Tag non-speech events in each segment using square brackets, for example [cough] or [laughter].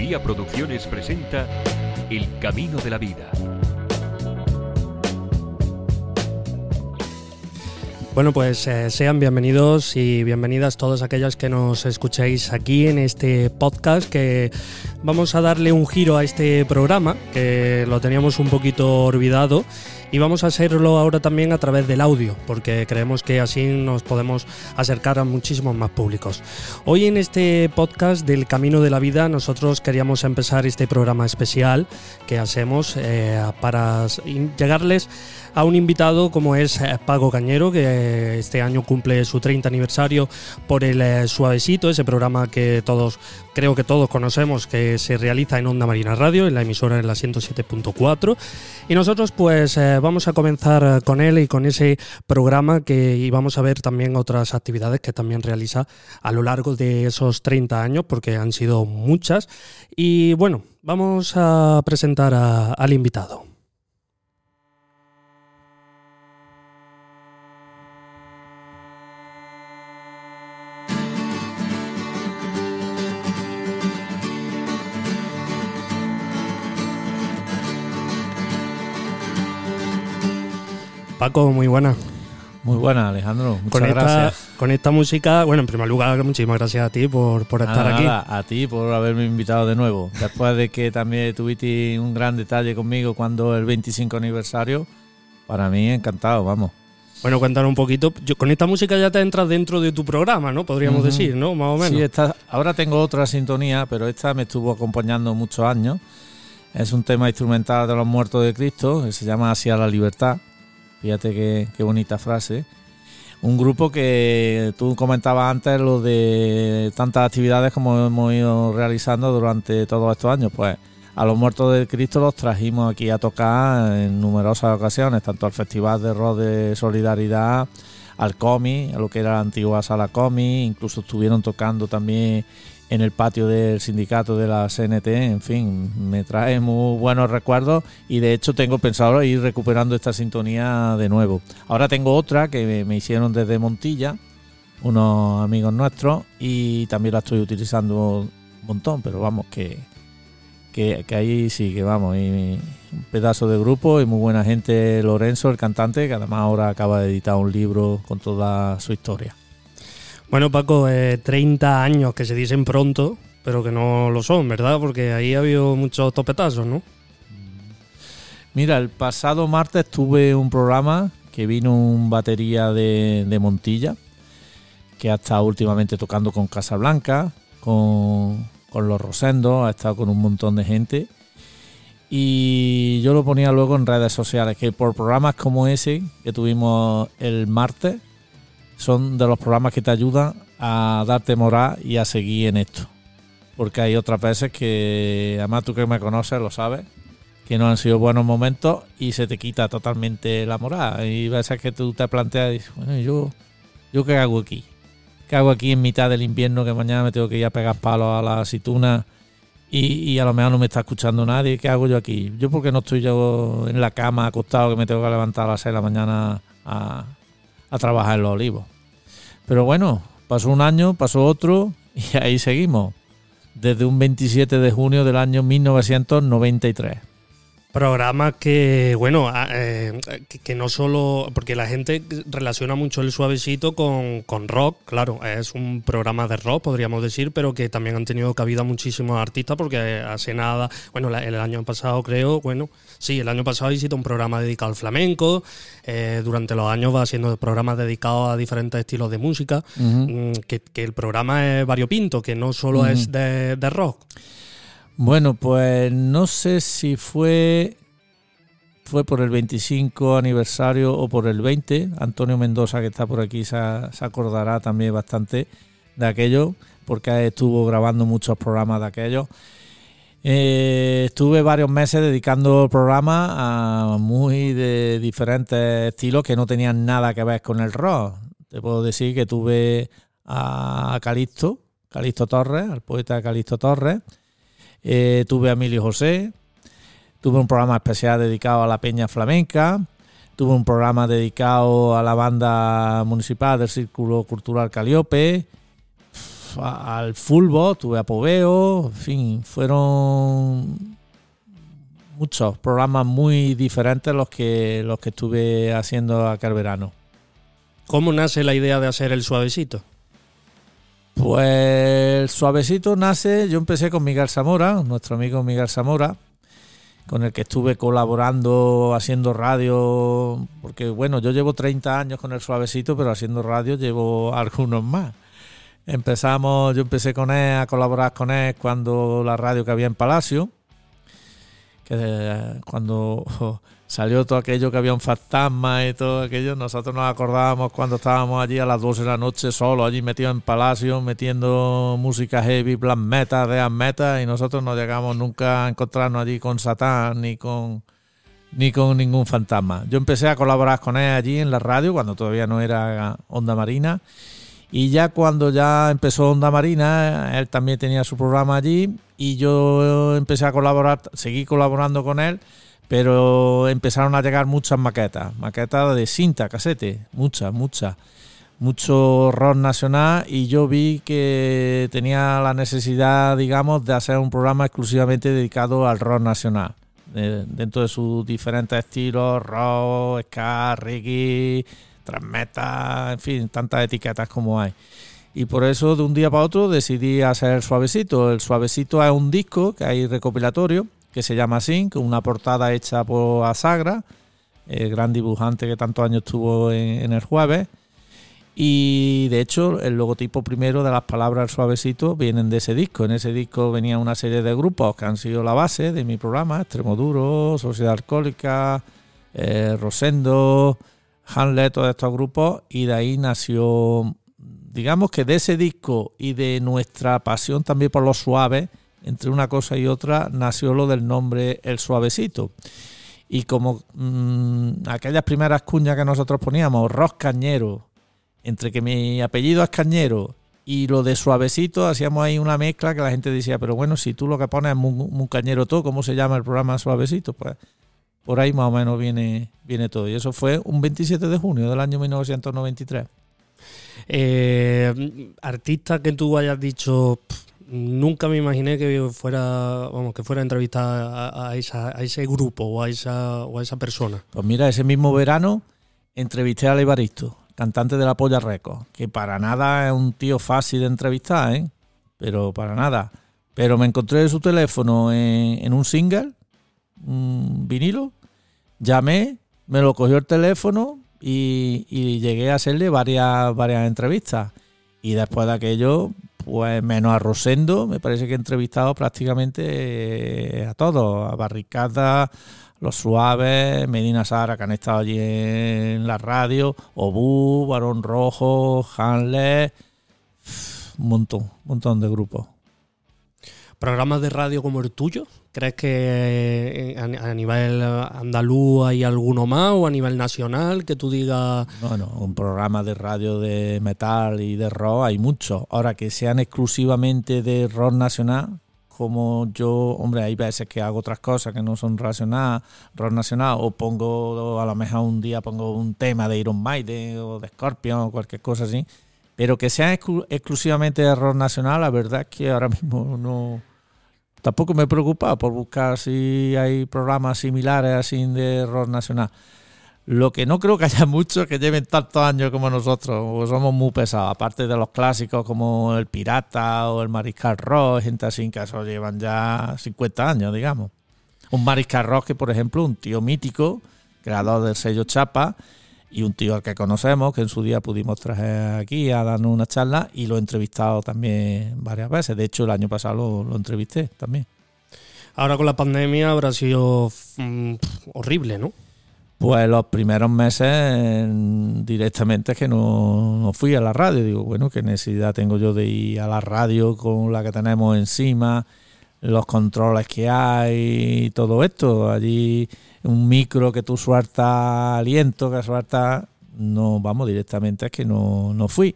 Uría Producciones presenta El Camino de la Vida. Bueno, pues eh, sean bienvenidos y bienvenidas todas aquellas que nos escucháis aquí en este podcast que vamos a darle un giro a este programa que lo teníamos un poquito olvidado y vamos a hacerlo ahora también a través del audio, porque creemos que así nos podemos acercar a muchísimos más públicos. Hoy en este podcast del Camino de la Vida nosotros queríamos empezar este programa especial que hacemos eh, para llegarles a un invitado como es eh, Pago Cañero, que este año cumple su 30 aniversario por el eh, Suavecito, ese programa que todos, creo que todos conocemos, que se realiza en Onda Marina Radio, en la emisora en la 107.4. Y nosotros pues eh, vamos a comenzar con él y con ese programa que y vamos a ver también otras actividades que también realiza a lo largo de esos 30 años, porque han sido muchas. Y bueno, vamos a presentar al invitado. Paco, muy buena. Muy buena, Alejandro. Muchas con gracias. Con esta música, bueno, en primer lugar, muchísimas gracias a ti por, por estar aquí. a ti por haberme invitado de nuevo. [laughs] Después de que también tuviste un gran detalle conmigo cuando el 25 aniversario, para mí encantado, vamos. Bueno, cuéntanos un poquito. Yo, con esta música ya te entras dentro de tu programa, ¿no? Podríamos decir, ¿no? Más o menos. Sí, esta, ahora tengo otra sintonía, pero esta me estuvo acompañando muchos años. Es un tema instrumental de los muertos de Cristo, que se llama Hacia la Libertad Fíjate qué, bonita frase. Un grupo que tú comentabas antes lo de tantas actividades como hemos ido realizando durante todos estos años. Pues a los muertos de Cristo los trajimos aquí a tocar en numerosas ocasiones, tanto al Festival de Rock de Solidaridad, al COMI, a lo que era la antigua sala COMI, incluso estuvieron tocando también en el patio del sindicato de la CNT, en fin, me trae muy buenos recuerdos y de hecho tengo pensado ir recuperando esta sintonía de nuevo. Ahora tengo otra que me hicieron desde Montilla, unos amigos nuestros, y también la estoy utilizando un montón, pero vamos, que, que, ahí sí que vamos, y un pedazo de grupo y muy buena gente, Lorenzo, el cantante, que además ahora acaba de editar un libro con toda su historia. Bueno, Paco, 30 eh, años que se dicen pronto, pero que no lo son, ¿verdad? Porque ahí ha habido muchos topetazos, ¿no? Mira, el pasado martes tuve un programa que vino un batería de, Montilla, que ha estado últimamente tocando con Casablanca, con, con Los Rosendos, ha estado con un montón de gente. Y yo lo ponía luego en redes sociales, que por programas como ese que tuvimos el martes, son de los programas que te ayudan a darte moral y a seguir en esto. Porque hay otras veces que, además tú que me conoces lo sabes, que no han sido buenos momentos y se te quita totalmente la moral. Y veces que tú te planteas y dices, bueno, ¿yo, ¿yo qué hago aquí? ¿Qué hago aquí en mitad del invierno que mañana me tengo que ir a pegar palos a la aceituna y, a lo mejor no me está escuchando nadie? ¿Qué hago yo aquí? Yo porque no estoy yo en la cama acostado que me tengo que levantar a las 6 de la mañana a, a trabajar en los olivos. Pero bueno, pasó un año, pasó otro y ahí seguimos. Desde un 27 de junio del año 1993. Programa que, bueno, eh, que, no solo. Porque la gente relaciona mucho el suavecito con, con, rock, claro, es un programa de rock, podríamos decir, pero que también han tenido cabida muchísimos artistas, porque hace nada, bueno, el año pasado creo, bueno, sí, el año pasado hiciste un programa dedicado al flamenco, eh, durante los años va haciendo programas dedicados a diferentes estilos de música, mm, que, el programa es variopinto, que no solo es de, de rock. Bueno, pues no sé si fue fue por el 25 aniversario o por el 20. Antonio Mendoza, que está por aquí, se, acordará también bastante de aquello, porque estuvo grabando muchos programas de aquello. Eh, estuve varios meses dedicando programas a muy de diferentes estilos que no tenían nada que ver con el rock. Te puedo decir que tuve a Calixto, Calixto Torres, al poeta Calixto Torres, eh, tuve a Emilio José, tuve un programa especial dedicado a la Peña Flamenca, tuve un programa dedicado a la banda municipal del Círculo Cultural Caliope. al fútbol, tuve a Poveo, en fin, fueron muchos programas muy diferentes los que los que estuve haciendo aquel verano. ¿Cómo nace la idea de hacer el suavecito? Pues suavecito nace, yo empecé con Miguel Zamora, nuestro amigo Miguel Zamora, con el que estuve colaborando haciendo radio, porque bueno, yo llevo 30 años con el suavecito, pero haciendo radio llevo [laughs] algunos más. Empezamos, yo empecé con él a colaborar con él cuando la radio que había en Palacio, que eh, cuando [laughs] salió todo aquello que había un fantasma y todo aquello, nosotros nos acordábamos cuando estábamos allí a las 12 de la noche solo, allí metidos en Palacio, metiendo música heavy, black metal, death metal, y nosotros no llegamos nunca a encontrarnos allí con Satán ni con ni con ningún fantasma. Yo empecé a colaborar con él allí en la radio cuando todavía no era Onda Marina. Y ya cuando ya empezó Onda Marina, él también tenía su programa allí y yo empecé a colaborar, seguí colaborando con él, pero empezaron a llegar muchas maquetas, maquetas de cinta, casete, muchas, muchas, mucho rock nacional y yo vi que tenía la necesidad, digamos, de hacer un programa exclusivamente dedicado al rock nacional, de- dentro de sus diferentes estilos, rock, ska, reggae, transmeta, en fin, tantas etiquetas como hay. Y por eso de un día para otro decidí hacer el suavecito. El suavecito es un disco que hay recopilatorio que se llama así, con una portada hecha por Asagra, el gran dibujante que tantos años estuvo en, el jueves. Y de hecho, el logotipo primero de las palabras suavecito vienen de ese disco. En ese disco venía una serie de grupos que han sido la base de mi programa: Extremoduro, Sociedad Alcohólica, eh, Rosendo, Hamlet, todos estos grupos. Y de ahí nació, digamos que de ese disco y de nuestra pasión también por los suaves, entre una cosa y otra, nació lo del nombre El Suavecito. Y como mm, aquellas primeras cuñas que nosotros poníamos, Ros Cañero, entre que mi apellido es Cañero y lo de Suavecito, hacíamos ahí una mezcla que la gente decía, pero bueno, si tú lo que pones es muy cañero todo, ¿cómo se llama el programa Suavecito? Pues por ahí más o menos viene, viene todo. Y eso fue un 27 de junio del año 1993. Eh, artista que tú hayas dicho, "Pff, nunca me imaginé que fuera, vamos, que fuera a entrevistar a, ese grupo o a esa, o a esa persona. Pues mira, ese mismo verano entrevisté a Evaristo, cantante de la Polla Records, que para nada es un tío fácil de entrevistar, ¿eh? Pero para nada. Pero me encontré su teléfono en, en un single, un vinilo, llamé, me lo cogió el teléfono y, y llegué a hacerle varias, varias entrevistas. Y después de aquello, pues menos a Rosendo, me parece que he entrevistado prácticamente eh, a todos, a Barricada, Los Suaves, Medina Sara, que han estado allí en la radio, Obú, Barón Rojo, Hanley, un montón, un montón de grupos. ¿Programas de radio como el tuyo? ¿Crees que eh, a, nivel andaluz hay alguno más o a nivel nacional que tú digas... Bueno, un programa de radio de metal y de rock hay muchos. Ahora que sean exclusivamente de rock nacional, como yo, hombre, hay veces que hago otras cosas que no son racional, rock nacional, o pongo, a lo mejor un día pongo un tema de Iron Maiden o de Scorpion o cualquier cosa así. Pero que sean exclu- exclusivamente de rock nacional, la verdad es que ahora mismo no. Tampoco me preocupa por buscar si hay programas similares así de rock nacional. Lo que no creo que haya [laughs] muchos que lleven tantos años como nosotros, o somos muy pesados, aparte de los clásicos como el Pirata o el Mariscal Rock, gente así que eso llevan ya 50 años, digamos. Un Mariscal Rock que, por ejemplo, un tío mítico, creador del sello Chapa, y un tío al que conocemos, que en su día pudimos traer aquí a darnos una charla, y lo he entrevistado también varias veces. De hecho, el año pasado lo, lo entrevisté también. Ahora con la pandemia habrá sido mm, horrible, ¿no? Pues los primeros meses directamente es que no, no fui a la radio. Digo, bueno, ¿qué necesidad tengo yo de ir a la radio con la que tenemos encima? Los controles que hay y todo esto. Allí un micro que tú sueltas aliento, que sueltas... No, vamos, directamente es que no, no fui.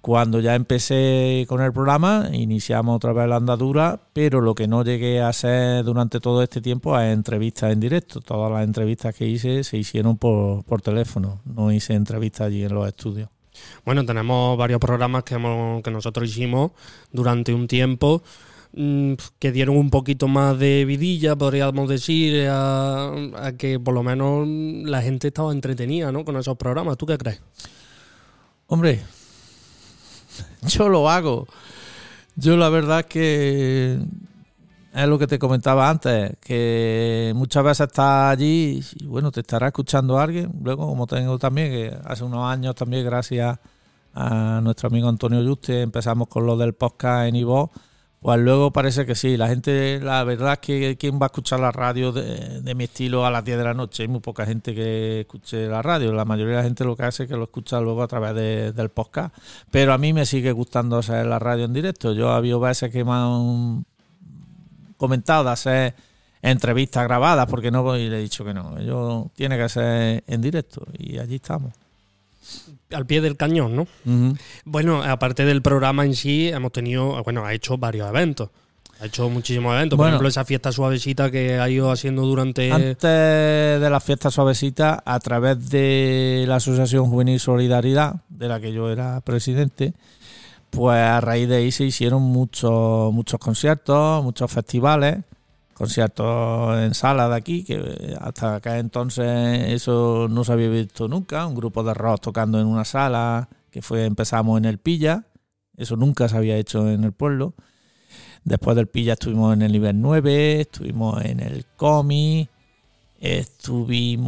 Cuando ya empecé con el programa, iniciamos otra vez la andadura, pero lo que no llegué a hacer durante todo este tiempo es entrevistas en directo. Todas las entrevistas que hice se hicieron por, por teléfono, no hice entrevistas allí en los estudios. Bueno, tenemos varios programas que, hemos, que nosotros hicimos durante un tiempo que dieron un poquito más de vidilla, podríamos decir, a, a que por lo menos la gente estaba entretenida ¿no? con esos programas. ¿Tú qué crees? Hombre, yo lo hago. Yo la verdad que es lo que te comentaba antes, que muchas veces estás allí y bueno, te estará escuchando alguien. Luego, como tengo también, que hace unos años también, gracias a nuestro amigo Antonio Juste, empezamos con lo del podcast en Ivo. Pues luego parece que sí, la gente, la verdad es que quién va a escuchar la radio de, mi estilo a las 10 de la noche, hay muy poca gente que escuche la radio, la mayoría de la gente lo que hace es que lo escucha luego a través de- del podcast, pero a mí me sigue gustando hacer la radio en directo, yo ha habido veces que me han comentado de hacer entrevistas grabadas, porque no, y le he dicho que no, yo tiene que ser en directo, y allí estamos. Al pie del cañón, ¿no? Bueno, aparte del programa en sí, hemos tenido, bueno, ha hecho varios eventos. Ha hecho muchísimos eventos. Por ejemplo, esa fiesta suavecita que ha ido haciendo durante... Antes de la fiesta suavecita, a través de la Asociación Juvenil Solidaridad, de la que yo era presidente, pues a raíz de ahí se hicieron muchos, muchos conciertos, muchos festivales, conciertos en sala de aquí, que hasta acá entonces eso no se había visto nunca, un grupo de rock tocando en una sala, que fue empezamos en el Pilla, eso nunca se había hecho en el pueblo. Después del Pilla estuvimos en el nivel 9, estuvimos en el Comi, estuvimos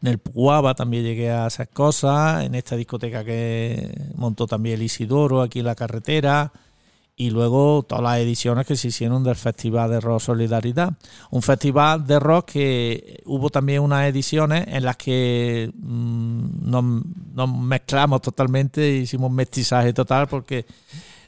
en el Puaba, también llegué a hacer cosas, en esta discoteca que montó también el Isidoro aquí en la carretera, y luego todas las ediciones que se hicieron del Festival de Rock Solidaridad. Un festival de rock que hubo también unas ediciones en las que mm, nos, mezclamos totalmente, hicimos un mestizaje total porque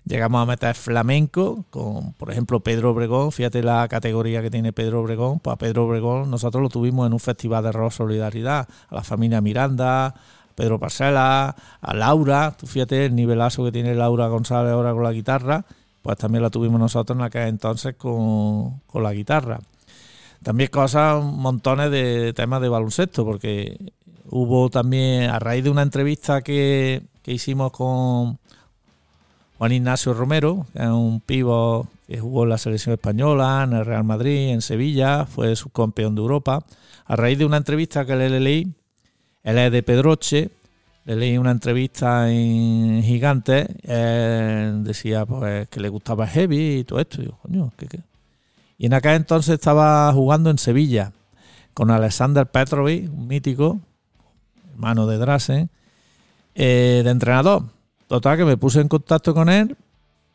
llegamos a meter flamenco con, por ejemplo, Pedro Obregón. Fíjate la categoría que tiene Pedro Obregón. Pues a Pedro Obregón nosotros lo tuvimos en un festival de rock solidaridad. A la familia Miranda, Pedro Parcela, a Laura. Tú fíjate el nivelazo que tiene Laura González ahora con la guitarra. Pues también la tuvimos nosotros en aquel entonces con, con la guitarra. También cosas, montones de temas de baloncesto, porque hubo también, a raíz de una entrevista que, que hicimos con Juan Ignacio Romero, que es un pivo que jugó en la selección española, en el Real Madrid, en Sevilla, fue subcampeón de Europa. A raíz de una entrevista que le leí, él es de Pedroche, le leí una entrevista en Gigante, él decía pues que le gustaba heavy y todo esto. Y, yo, coño, ¿qué, qué? y en aquel entonces estaba jugando en Sevilla con Alexander Petrovic, un mítico, hermano de Drasen, eh, de entrenador. Total, que me puse en contacto con él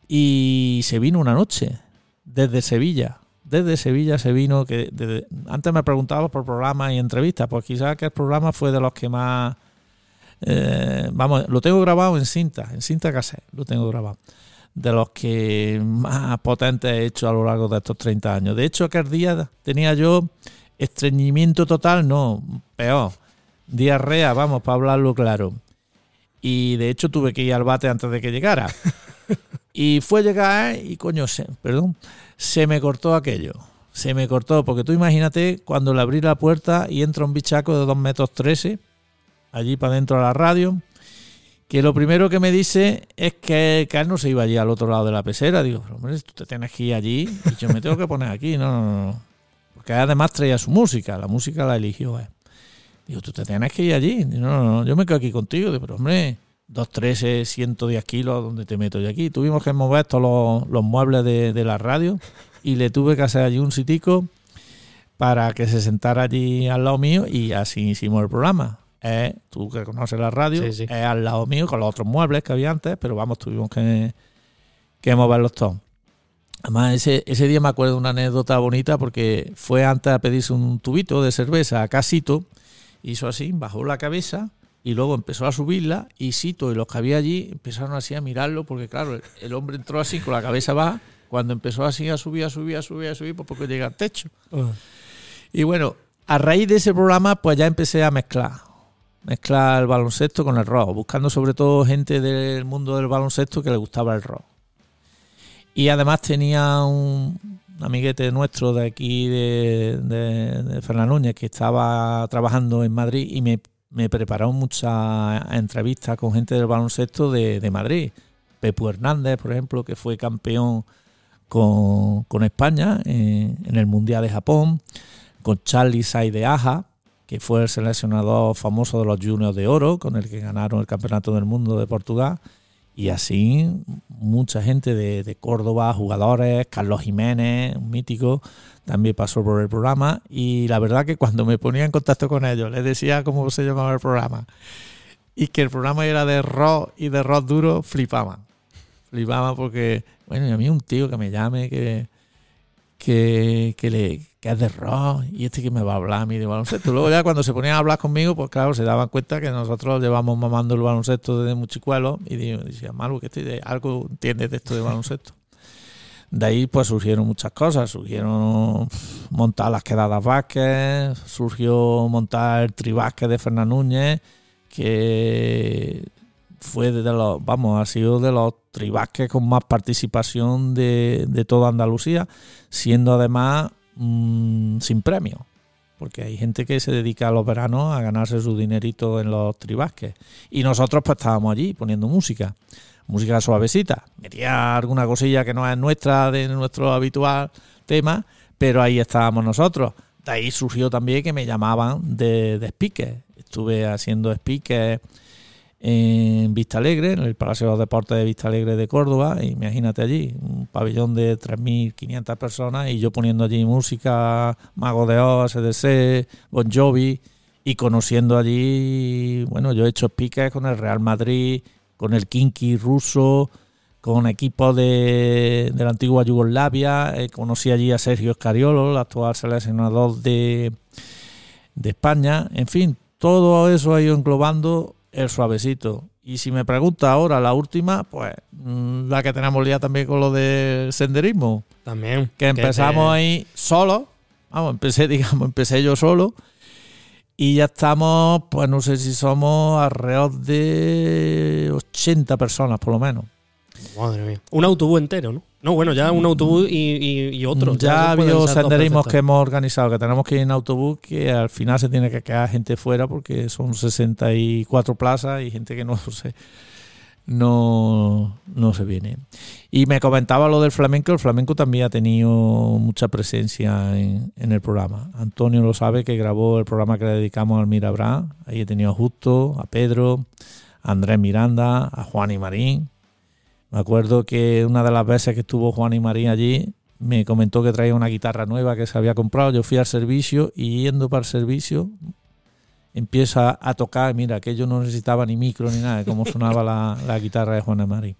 y se vino una noche desde Sevilla. Desde Sevilla se vino, que desde- antes me preguntaba por programas y entrevistas, pues quizás que el programa fue de los que más... eh, vamos, lo tengo grabado en cinta, en cinta cassette, lo tengo grabado. De los que más potentes he hecho a lo largo de estos 30 años. De hecho, aquel día tenía yo estreñimiento total, no, peor. Diarrea, vamos, para hablarlo claro y de hecho tuve que ir al bate antes de que llegara. [laughs] Y fue llegar y coño, se, perdón, se me cortó aquello. Se me cortó, porque tú imagínate cuando le abrí la puerta y entra un bichaco de 2 metros 13 allí para dentro de la radio, que lo primero que me dice es que, que él no se iba allí al otro lado de la pecera. Digo, pero hombre, tú te tienes que ir allí y yo me tengo que poner aquí. No, no, no. Porque además traía su música, la música la eligió él. Digo, tú te tienes que ir allí. No, no, no, yo me quedo aquí contigo. Digo, pero hombre, 213, 110 kilos, ¿dónde te meto yo aquí? Tuvimos que mover todos los, los muebles de, de la radio y le tuve que hacer allí un sitico para que se sentara allí al lado mío y así hicimos el programa. Eh, tú que conoces la radio, Sí, al lado mío con los otros muebles que había antes, pero vamos, tuvimos que, que moverlos todos. Además, ese, ese día me acuerdo de una anécdota bonita porque fue antes a pedirse un tubito de cerveza a Casito, hizo así, bajó la cabeza y luego empezó a subirla y Sito y los que había allí empezaron así a mirarlo porque claro, el, el hombre entró así con la cabeza baja, cuando empezó así a subir, a subir, a subir, a subir, pues porque llega al techo. Y bueno, a raíz de ese programa pues ya empecé a mezclar, mezclar el baloncesto con el rock, buscando sobre todo gente del mundo del baloncesto que le gustaba el rock. Y además tenía un, un amiguete nuestro de aquí, de, de, de Fernán Núñez, que estaba trabajando en Madrid y me me prepararon muchas entrevistas con gente del baloncesto de, de Madrid. Pepu Hernández, por ejemplo, que fue campeón con, con España en, el Mundial de Japón, con Charlie Saideaja, que fue el seleccionador famoso de los Juniors de Oro, con el que ganaron el Campeonato del Mundo de Portugal. Y así mucha gente de, de Córdoba, jugadores, Carlos Jiménez, un mítico, también pasó por el programa. Y la verdad que cuando me ponía en contacto con ellos, les decía cómo se llamaba el programa. Y que el programa era de rock y de rock duro, flipaban. Flipaban porque, bueno, y a mí un tío que me llame, que, que, que, es de rock y este que me va a hablar a mí de baloncesto. Luego ya cuando se ponían a hablar conmigo, pues claro, se daban cuenta que nosotros llevamos mamando el baloncesto desde muy chicuelo y digo, decía, Malu, que de- algo entiendes de esto de baloncesto. De ahí pues surgieron muchas cosas, surgieron montar las quedadas Vázquez, surgió montar el tribásquet de Fernán Núñez, que fue de los, vamos, ha sido de los tribásquet con más participación de, de toda Andalucía, siendo además mm, sin premio. Porque hay gente que se dedica a los veranos a ganarse su dinerito en los tribásquet. Y nosotros pues estábamos allí poniendo música. Música suavecita. Metía alguna cosilla que no es nuestra, de nuestro habitual tema, pero ahí estábamos nosotros. De ahí surgió también que me llamaban de, de. Estuve haciendo speaker en Vista Alegre, en el Palacio de los Deportes de Vista Alegre de Córdoba. Imagínate allí, un pabellón de 3.500 personas y yo poniendo allí música, Mago de Oz, SDC, Bon Jovi y conociendo allí, bueno, yo he hecho speakers con el Real Madrid, con el Kinky ruso, con equipos de, de la antigua Yugoslavia. Eh, conocí allí a Sergio Escariolo, el actual seleccionador de, de España. En fin, todo eso ha ido englobando el suavecito. Y si me pregunta ahora la última, pues mm, la que tenemos ya también con lo del senderismo, También. que empezamos te- ahí solo, vamos, empecé, [laughs] digamos, empecé yo solo. Y ya estamos, pues no sé si somos alrededor de 80 personas por lo menos. Madre mía. Un autobús entero, ¿no? No, bueno, ya un autobús y, y, y otro. ya ha habido senderismos que hemos organizado, que tenemos que ir en autobús, que al final se tiene que quedar gente fuera porque son 64 plazas y gente que [laughs] no se, no, no se viene. Y me comentaba lo del flamenco, el flamenco también ha tenido mucha presencia en, en el programa. Antonio lo sabe que grabó el programa que le dedicamos al Mirabra, ahí he tenido a Justo, a Pedro, a Andrés Miranda, a Juan y Marín. Me acuerdo que una de las veces que estuvo Juan y Marín allí, me comentó que traía una guitarra nueva que se había comprado. Yo fui al servicio y yendo para el servicio empieza a tocar. Mira, que yo no necesitaba ni micro ni nada, de cómo sonaba la, guitarra de Juan y Marín.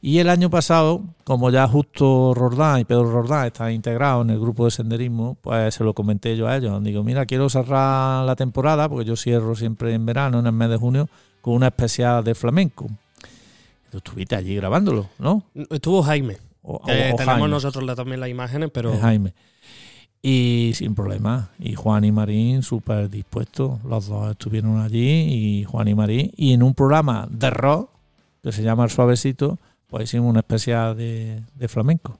Y el año pasado, como ya justo Rordán y Pedro Rordán están integrados en el grupo de senderismo, pues se lo comenté yo a ellos. Digo, mira, quiero cerrar la temporada, porque yo cierro siempre en verano, en el mes de junio, con una especial de flamenco. Tú estuviste allí grabándolo, ¿no? Estuvo Jaime. O- o tenemos Jaime. nosotros la- también las imágenes, pero. Es Jaime. Y sin problema. Y Juan y Marín súper dispuestos. Los dos estuvieron allí y Juan y Marín. Y en un programa de rock que se llama El Suavecito, pues hicimos una especial de, de flamenco.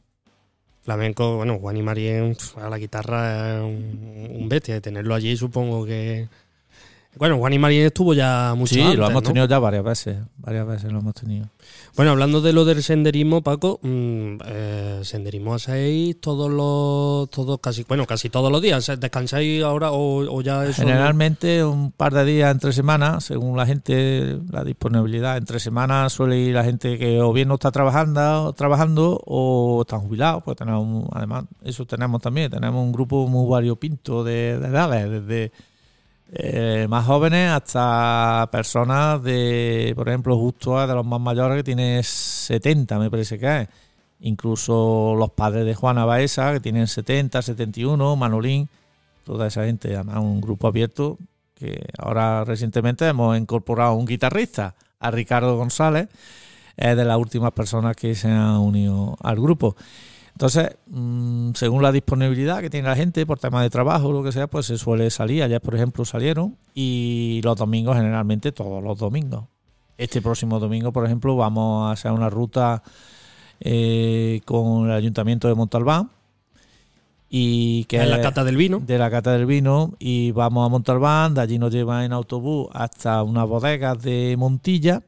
Flamenco, bueno, Juan y Marín a la guitarra es un, un bestia. De tenerlo allí, supongo que. Bueno, Juan y Marín estuvo ya mucho sí, antes, lo hemos ¿no? tenido ya varias veces. Varias veces lo hemos tenido. Bueno, hablando de lo del senderismo, Paco, mm, eh, senderismo hacéis todos los, todos casi, bueno, casi todos los días. ¿Descansáis ahora o, o ya eso? no? Generalmente un par de días entre semanas, según la gente, la disponibilidad. Entre semanas suele ir la gente que o bien no está trabajando, trabajando o están jubilados. Pues tenemos, además, eso tenemos también. Tenemos un grupo muy variopinto de, de edades, desde eh, más jóvenes hasta personas de, por ejemplo, justo de los más mayores que tiene 70, me parece que es. Incluso los padres de Juana Baeza, que tienen 70, 71, Manolín, toda esa gente, además un grupo abierto que ahora recientemente hemos incorporado un guitarrista, a Ricardo González, es de las últimas personas que se han unido al grupo. Entonces, mm, según la disponibilidad que tiene la gente por temas de trabajo o lo que sea, pues se suele salir. Ayer, por ejemplo, salieron y los domingos, generalmente todos los domingos. Este próximo domingo, por ejemplo, vamos a hacer una ruta eh, con el Ayuntamiento de Montalbán y que en la cata del vino. De la cata del vino y vamos a Montalbán, de allí nos lleva en autobús hasta unas bodegas de Montilla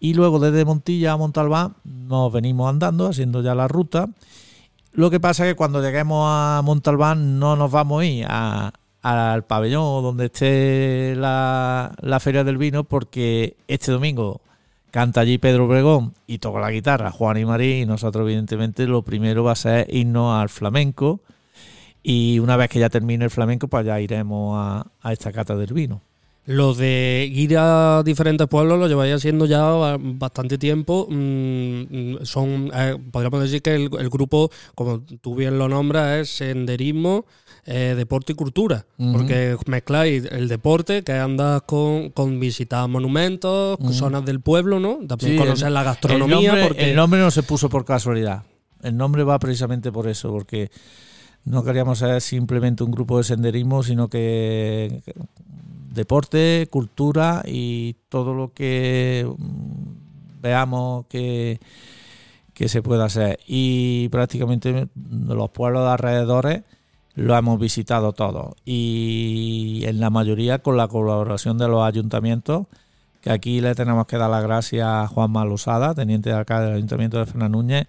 y luego desde Montilla a Montalbán nos venimos andando haciendo ya la ruta. Lo que pasa es que cuando lleguemos a Montalbán no nos vamos a ir al pabellón donde esté la, feria del vino porque este domingo canta allí Pedro Bregón y toca la guitarra Juan y María y nosotros evidentemente lo primero va a ser irnos al flamenco y una vez que ya termine el flamenco, pues ya iremos a, esta cata del vino. Lo de ir a diferentes pueblos lo lleváis haciendo ya bastante tiempo. Mm, son, eh, podríamos decir que el, grupo, como tú bien lo nombras, es senderismo, eh, deporte y cultura. Porque mezcláis el deporte, que andas con, con visitar monumentos, zonas del pueblo, ¿no? También conocer la gastronomía. El porque... el nombre no se puso por casualidad. El nombre va precisamente por eso, porque no queríamos ser simplemente un grupo de senderismo, sino que deporte, cultura y todo lo que mm, veamos que, que se pueda hacer. Y prácticamente los pueblos de alrededores lo hemos visitado todos. Y en la mayoría con la colaboración de los ayuntamientos, que aquí le tenemos que dar las gracias a Juan Malusada, teniente de alcalde del Ayuntamiento de Fernández Núñez,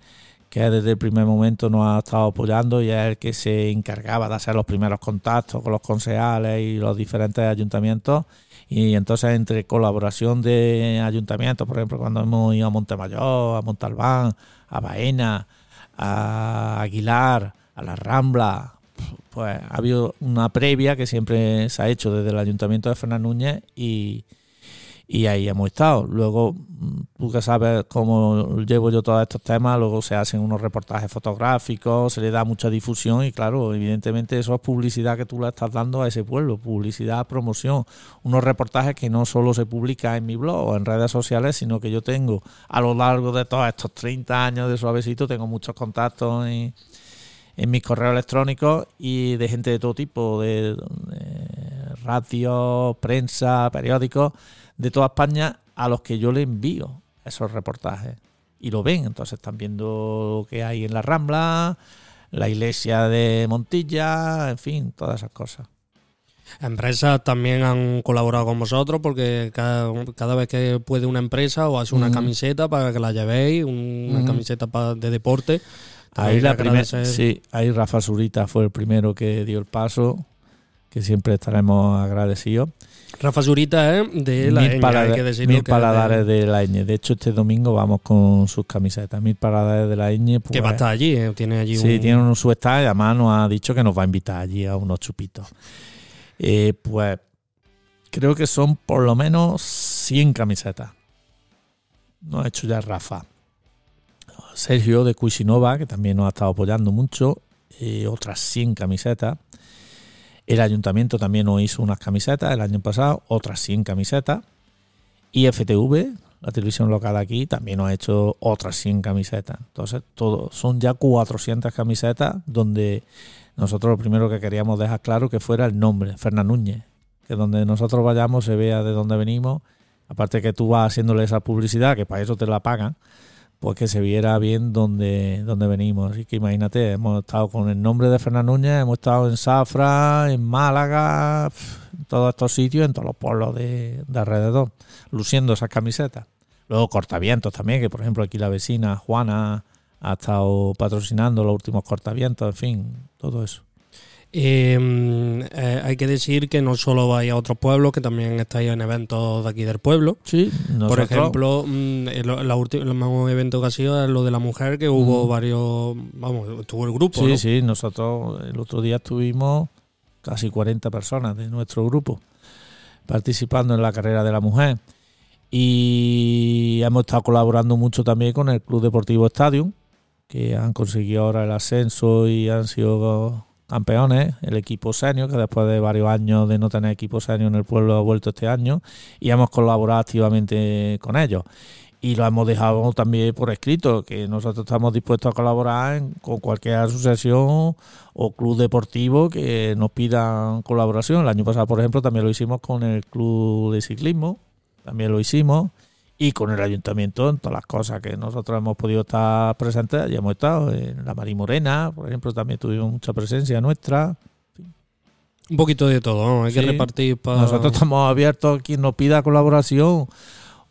que desde el primer momento nos ha estado apoyando y es el que se encargaba de hacer los primeros contactos con los concejales y los diferentes ayuntamientos. Y entonces entre colaboración de ayuntamientos, por ejemplo, cuando hemos ido a Montemayor, a Montalbán, a Baena, a Aguilar, a La Rambla, pues ha habido una previa que siempre se ha hecho desde el ayuntamiento de Fernández Núñez y, y ahí hemos estado. Luego, mm, tú que sabes cómo llevo yo todos estos temas, luego se hacen unos reportajes fotográficos, se le da mucha difusión y claro, evidentemente eso es publicidad que tú le estás dando a ese pueblo, publicidad, promoción, unos reportajes que no solo se publican en mi blog o en redes sociales, sino que yo tengo a lo largo de todos estos 30 años de suavecito, tengo muchos contactos en, en mis correos electrónicos y de gente de todo tipo, de, de radio, prensa, periódicos de toda España a los que yo le envío esos reportajes. Y lo ven, entonces están viendo lo que hay en la Rambla, la iglesia de Montilla, en fin, todas esas cosas. Empresas también han colaborado con vosotros porque cada, vez que puede una empresa o hace una camiseta para que la llevéis, una camiseta de deporte. Ahí, la primera, sí, ahí Rafa Zurita fue el primero que dio el paso, que siempre estaremos agradecidos. Rafa Zurita, ¿eh? de la mil, hay que decirlo mil paladares de... la ñ. De hecho, este domingo vamos con sus camisetas. Mil paladares de la ñ. Pues, que va a estar allí, ¿eh? tiene allí Sí, tiene un su y además nos ha dicho que nos va a invitar allí a unos chupitos. Eh, pues creo que son por lo menos 100 camisetas. Nos ha hecho ya Rafa. Sergio de Cuisinova, que también nos ha estado apoyando mucho. Eh, otras 100 camisetas. El ayuntamiento también nos hizo unas camisetas el año pasado, otras 100 camisetas. Y FTV, la televisión local aquí, también nos ha hecho otras 100 camisetas. Entonces, todo, son ya 400 camisetas donde nosotros lo primero que queríamos dejar claro que fuera el nombre, Fernán Núñez. Que donde nosotros vayamos se vea de dónde venimos. Aparte que tú vas haciéndole esa publicidad, que para eso te la pagan pues que se viera bien dónde, dónde venimos. Así que imagínate, hemos estado con el nombre de Fernán Núñez, hemos estado en Zafra, en Málaga, en todos estos sitios, en todos los pueblos de, alrededor, luciendo esas camisetas. Luego cortavientos también, que por ejemplo aquí la vecina Juana ha estado patrocinando los últimos cortavientos, en fin, todo eso. Em, eh, hay que decir que no solo vais a otros pueblos, que también estáis en eventos de aquí del pueblo. Sí, Por ejemplo, mm, el, la el último evento que ha sido es lo de la mujer, que hubo varios. Vamos, estuvo el grupo. Sí, sí, nosotros el otro día estuvimos casi 40 personas de nuestro grupo participando en la carrera de la mujer. Y hemos estado colaborando mucho también con el Club Deportivo Stadium, que han conseguido ahora el ascenso y han sido campeones, el equipo senior, que después de varios años de no tener equipo senior en el pueblo ha vuelto este año y hemos colaborado activamente con ellos. Y lo hemos dejado también por escrito, que nosotros estamos dispuestos a colaborar con cualquier asociación o club deportivo que nos pidan colaboración. El año pasado, por ejemplo, también lo hicimos con el club de ciclismo, también lo hicimos. Y con el ayuntamiento en todas las cosas que nosotros hemos podido estar presentes, ya hemos estado en la Marimorena, por ejemplo, también tuvimos mucha presencia nuestra. Un poquito de todo, ¿no? hay que repartir para... Nosotros estamos abiertos a quien nos pida colaboración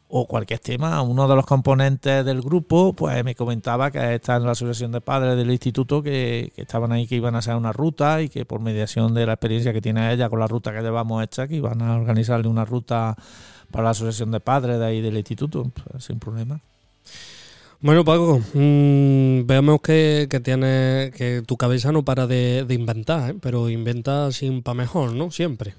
o cualquier tema. Uno de los componentes del grupo, pues me comentaba que está en la asociación de padres del instituto que, que estaban ahí, que iban a hacer una ruta y que por mediación de la experiencia que tiene ella con la ruta que llevamos hecha, que iban a organizarle una ruta para la asociación de padres de ahí del instituto, pues, sin problema. Bueno, Paco, mm, veamos que, que tiene que tu cabeza no para de, de inventar, ¿eh? pero inventa sin pa' mejor, ¿no? Siempre.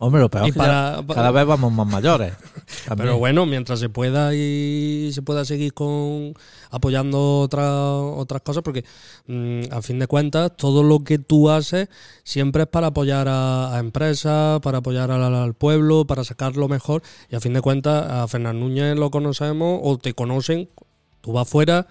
Hombre, lo peor Y es que ya para- cada vez vamos más mayores. [laughs] También. Pero bueno, mientras se pueda y se pueda seguir con apoyando otras otras cosas, porque mm, a fin de cuentas todo lo que tú haces siempre es para apoyar a, a empresas, para apoyar al, al pueblo, para sacar lo mejor. Y a fin de cuentas a Fernán Núñez lo conocemos o te conocen. Tú vas fuera,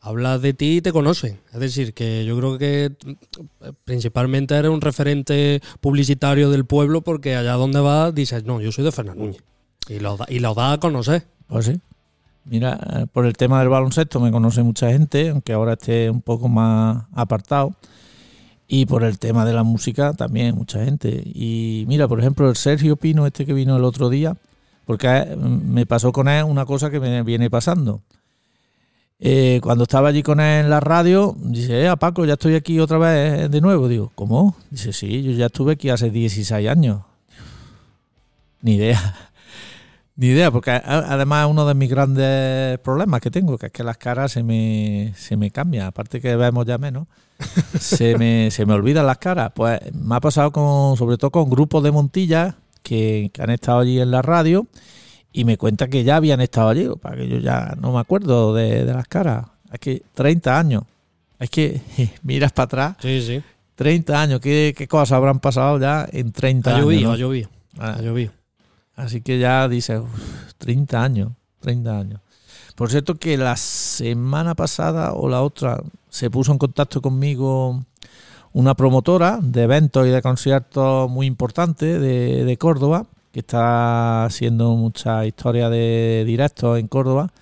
hablas de ti y te conocen. Es decir, que yo creo que mm, principalmente eres un referente publicitario del pueblo porque allá donde vas dices, no, yo soy de Fernán Núñez. Y lo, da, y lo da a conocer. Pues sí. Mira, eh, por el tema del baloncesto me conoce mucha gente, aunque ahora esté un poco más apartado. Y por el tema de la música también mucha gente. Y mira, por ejemplo, el Sergio Pino, este que vino el otro día, porque eh, me pasó con él una cosa que me viene pasando. Eh, cuando estaba allí con él en la radio, dice, eh, Paco, ya estoy aquí otra vez de nuevo. Digo, ¿cómo? Dice, sí, yo ya estuve aquí hace 16 años. Ni idea. [laughs] Ni idea, porque además es uno de mis grandes problemas que tengo, que es que las caras se me, se me cambian, aparte que vemos ya menos, [laughs] se me, se me olvidan las caras. Pues me ha pasado con, sobre todo con grupos de Montilla que, que han estado allí en la radio y me cuentan que ya habían estado allí, para que yo ya no me acuerdo de, de las caras. Es que 30 años, es que [laughs] miras para atrás, Sí, sí. 30 años, ¿qué, qué cosas habrán pasado ya en 30 Ha años? llovido, no? ha llovido. Ah, Ha llovido. Así que ya dice, "Uf, 30 años, 30 años. Por cierto que la semana pasada o la otra se puso en contacto conmigo una promotora de eventos y de conciertos muy importante de, de Córdoba, que está haciendo mucha historia de directos en Córdoba,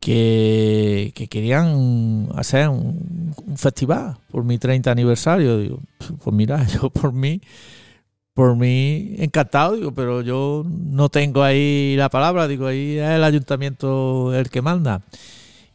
que, que querían hacer un, un festival por mi 30 aniversario. Digo, pues mira, [laughs] yo por mí por mí encantado, digo, pero yo no tengo ahí la palabra, digo, ahí es el ayuntamiento el que manda.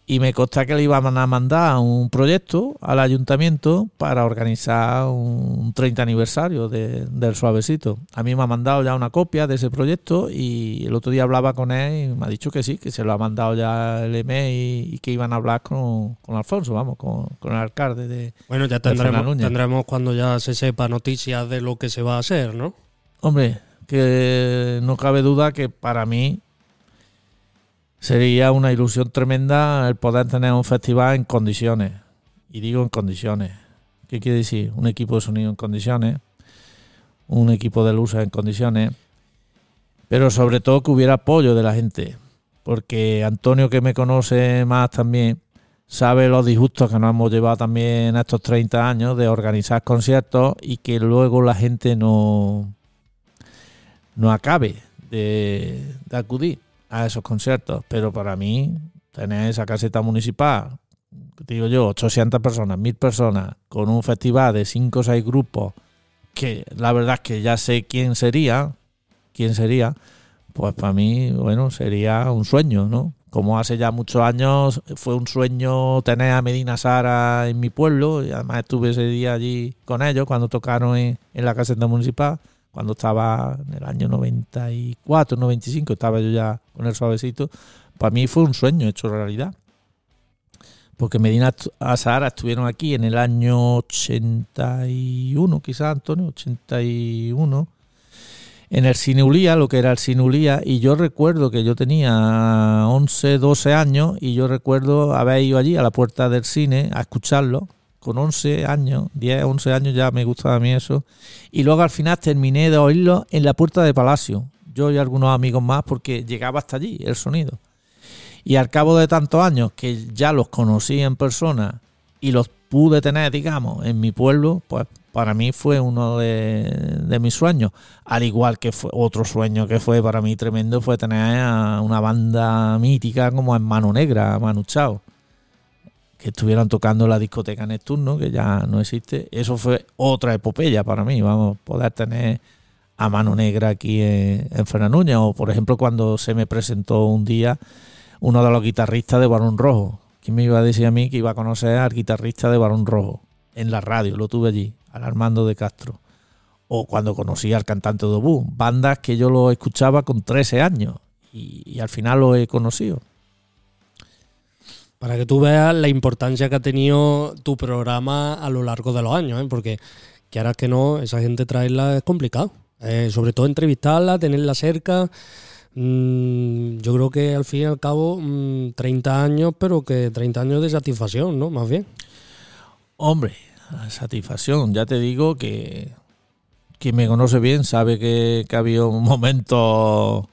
Y me consta que le iban a mandar un proyecto al ayuntamiento para organizar un 30 aniversario de- del suavecito. A mí me ha mandado ya una copia de ese proyecto y el otro día hablaba con él y me ha dicho que sí, que se lo ha mandado ya el EME y, y que iban a hablar con, con Alfonso, vamos, con, con el alcalde de, Bueno, ya tendremos, tendremos cuando ya se sepa noticias de lo que se va a hacer, ¿no? Hombre, que no cabe duda que para mí sería una ilusión tremenda el poder tener un festival en condiciones. Y digo en condiciones. ¿Qué quiere decir? Un equipo de sonido en condiciones, un equipo de luces en condiciones, pero sobre todo que hubiera apoyo de la gente. Porque Antonio, que me conoce más también, sabe los disgustos que nos hemos llevado también estos 30 años de organizar conciertos y que luego la gente no, no acabe de, de acudir a esos conciertos. Pero para mí, tener esa caseta municipal, digo yo, 800 personas, 1000 personas, con un festival de 5 o 6 grupos, que la verdad es que ya sé quién sería, quién sería, pues para mí, bueno, sería un sueño, ¿no? Como hace ya muchos años fue un sueño tener a Medina Sara en mi pueblo, y además estuve ese día allí con ellos cuando tocaron en, en la caseta municipal, cuando estaba en el año 94, 95, estaba yo ya con el suavecito. Para mí fue un sueño hecho realidad. Porque Medina Sara estuvieron aquí en el año 81, quizás, Antonio, 81 en el Cineulía, lo que era el Cineulía, y yo recuerdo que yo tenía 11, 12 años y yo recuerdo haber ido allí a la puerta del cine a escucharlo. Con 11 años, 10, 11 años ya me gustaba a mí eso. Y luego al final terminé de oírlo en la puerta de Palacio. Yo y algunos amigos más porque llegaba hasta allí el sonido. Y al cabo de tantos años que ya los conocí en persona y los pude tener, digamos, en mi pueblo, pues para mí fue uno de, mis sueños. Al igual que fue otro sueño que fue para mí tremendo fue tener a una banda mítica como en Mano Negra, Manu Chao que estuvieran tocando la discoteca Neptuno, que ya no existe. Eso fue otra epopeya para mí, vamos, poder tener a mano negra aquí en, en O, por ejemplo, cuando se me presentó un día uno de los guitarristas de Barón Rojo. ¿Quién me iba a decir a mí que iba a conocer al guitarrista de Barón Rojo? En la radio, lo tuve allí, al Armando de Castro. O cuando conocí al cantante de Obú. Bandas que yo lo escuchaba con 13 años y al final lo he conocido. Para que tú veas la importancia que ha tenido tu programa a lo largo de los años, ¿eh? porque quieras que no, esa gente traerla es complicado. Eh, sobre todo entrevistarla, tenerla cerca. Mm, yo creo que al fin y al cabo 30 mm, años, pero que 30 años de satisfacción, ¿no? Más bien. Hombre, satisfacción. Ya te digo que quien me conoce bien sabe que, que ha habido un momento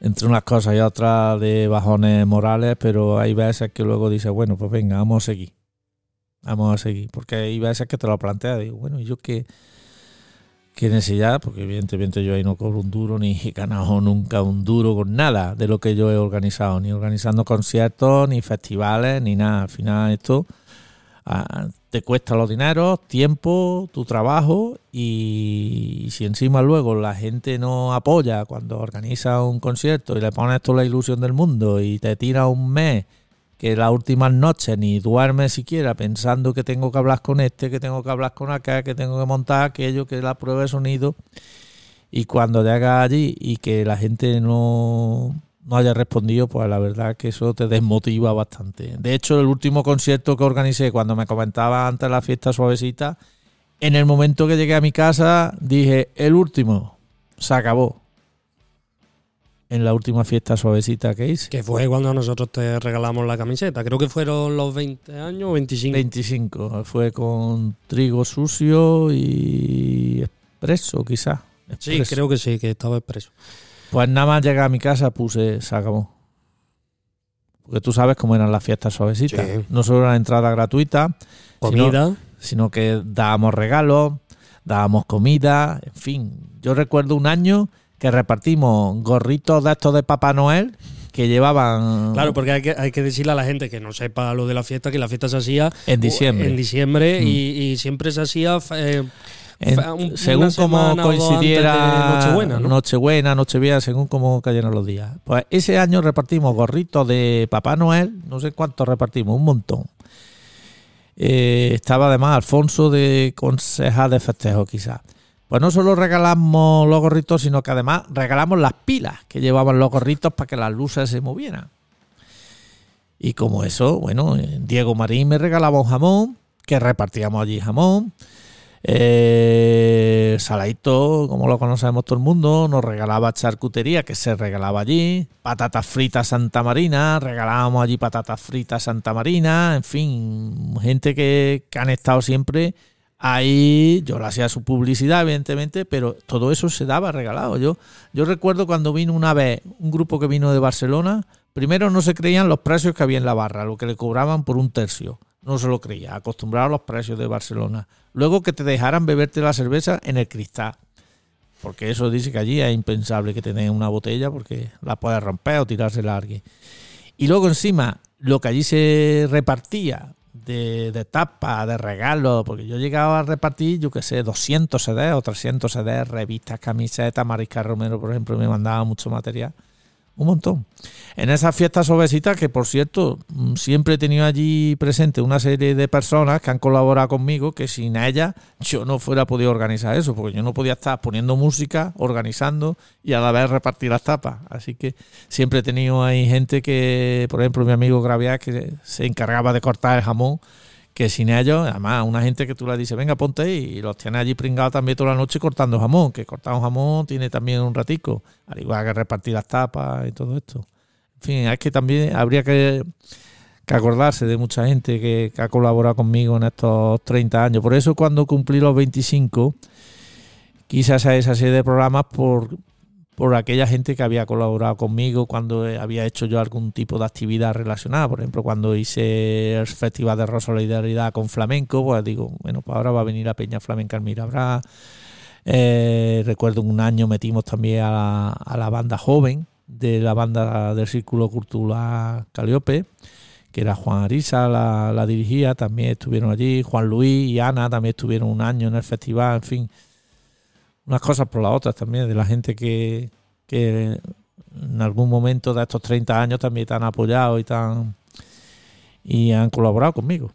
entre unas cosas y otras de bajones morales, pero hay veces que luego dices, bueno, pues venga, vamos a seguir. Vamos a seguir. Porque hay veces que te lo planteas, digo, bueno, ¿y yo qué, qué necesidad? Porque evidentemente yo ahí no cobro un duro, ni he ganado nunca un duro con nada de lo que yo he organizado, ni organizando conciertos, ni festivales, ni nada. Al final esto te cuesta los dineros, tiempo, tu trabajo y, si encima luego la gente no apoya cuando organiza un concierto y le pones toda la ilusión del mundo y te tira un mes que las últimas noches ni duermes siquiera pensando que tengo que hablar con este, que tengo que hablar con acá, que tengo que montar aquello, que la prueba de sonido y cuando llegas allí y que la gente no no haya respondido, pues la verdad que eso te desmotiva bastante. De hecho, el último concierto que organicé cuando me comentaba antes la fiesta suavecita, en el momento que llegué a mi casa dije, el último, se acabó. En la última fiesta suavecita que hice. Que fue cuando nosotros te regalamos la camiseta. Creo que fueron los 20 años o 25. 25. Fue con trigo sucio y expreso, quizás. Sí, creo que sí, que estaba expreso. Pues nada más llegar a mi casa puse, se acabó. Porque tú sabes cómo eran las fiestas suavecitas. No solo era entrada gratuita, comida, sino, que dábamos regalos, dábamos comida, en fin. Yo recuerdo un año que repartimos gorritos de estos de Papá Noel que llevaban. Claro, porque hay que, hay que decirle a la gente que no sepa lo de la fiesta, que la fiesta se hacía en diciembre. En diciembre y, mm. y, siempre se hacía. Eh, según como coincidiera Nochebuena, ¿no? Nochebuena, Nochevieja, según como cayeron los días. Pues ese año repartimos gorritos de Papá Noel, no sé cuántos repartimos, un montón. Eh, estaba además Alfonso de concejal de festejo, quizás. Pues no solo regalamos los gorritos, sino que además regalamos las pilas que llevaban los gorritos para que las luces se movieran. Y como eso, bueno, Diego Marín me regalaba un jamón, que repartíamos allí jamón. Eh, Saladito, como lo conocemos todo el mundo, nos regalaba charcutería que se regalaba allí, patatas fritas Santa Marina, regalábamos allí patatas fritas Santa Marina, en fin, gente que, han estado siempre ahí, yo le hacía su publicidad, evidentemente, pero todo eso se daba regalado. Yo, yo recuerdo cuando vino una vez un grupo que vino de Barcelona, primero no se creían los precios que había en la barra, lo que le cobraban por un tercio no se lo creía, acostumbrado a los precios de Barcelona. Luego que te dejaran beberte la cerveza en el cristal. Porque eso dice que allí es impensable que tenés una botella porque la puedes romper o tirársela a alguien. Y luego encima, lo que allí se repartía de, de tapa, de regalo, porque yo llegaba a repartir, yo qué sé, 200 CDs o 300 CDs, revistas, camisetas, Mariscal Romero, por ejemplo, me mandaba mucho material un montón. En esas fiestas obesitas, que por cierto, mm, siempre he tenido allí presente una serie de personas que han colaborado conmigo, que sin ellas yo no fuera podido organizar eso, porque yo no podía estar poniendo música, organizando y a la vez repartir las tapas. Así que siempre he tenido ahí gente que, por ejemplo, mi amigo Graviar, que se encargaba de cortar el jamón que sin ellos, además, una gente que tú le dices, venga, ponte ahí, y los tienes allí pringados también toda la noche cortando jamón, que cortar un jamón tiene también un ratico, al igual que repartir las tapas y todo esto. En fin, es que también habría que, acordarse de mucha gente que, ha colaborado conmigo en estos 30 años. Por eso cuando cumplí los 25, quise hacer esa serie de programas por, por aquella gente que había colaborado conmigo cuando eh, había hecho yo algún tipo de actividad relacionada. Por ejemplo, cuando hice el Festival de Solidaridad con Flamenco, pues digo, bueno, pues ahora va a venir la Peña Flamenca en Mirabra. Eh, recuerdo un año metimos también a la, banda joven de la banda del Círculo Cultural Caliope, que era Juan Arisa, la, la dirigía, también estuvieron allí, Juan Luis y Ana también estuvieron un año en el festival, en fin unas cosas por las otras también, de la gente que, que en algún momento de estos 30 años también te han apoyado y, tan, y han colaborado conmigo.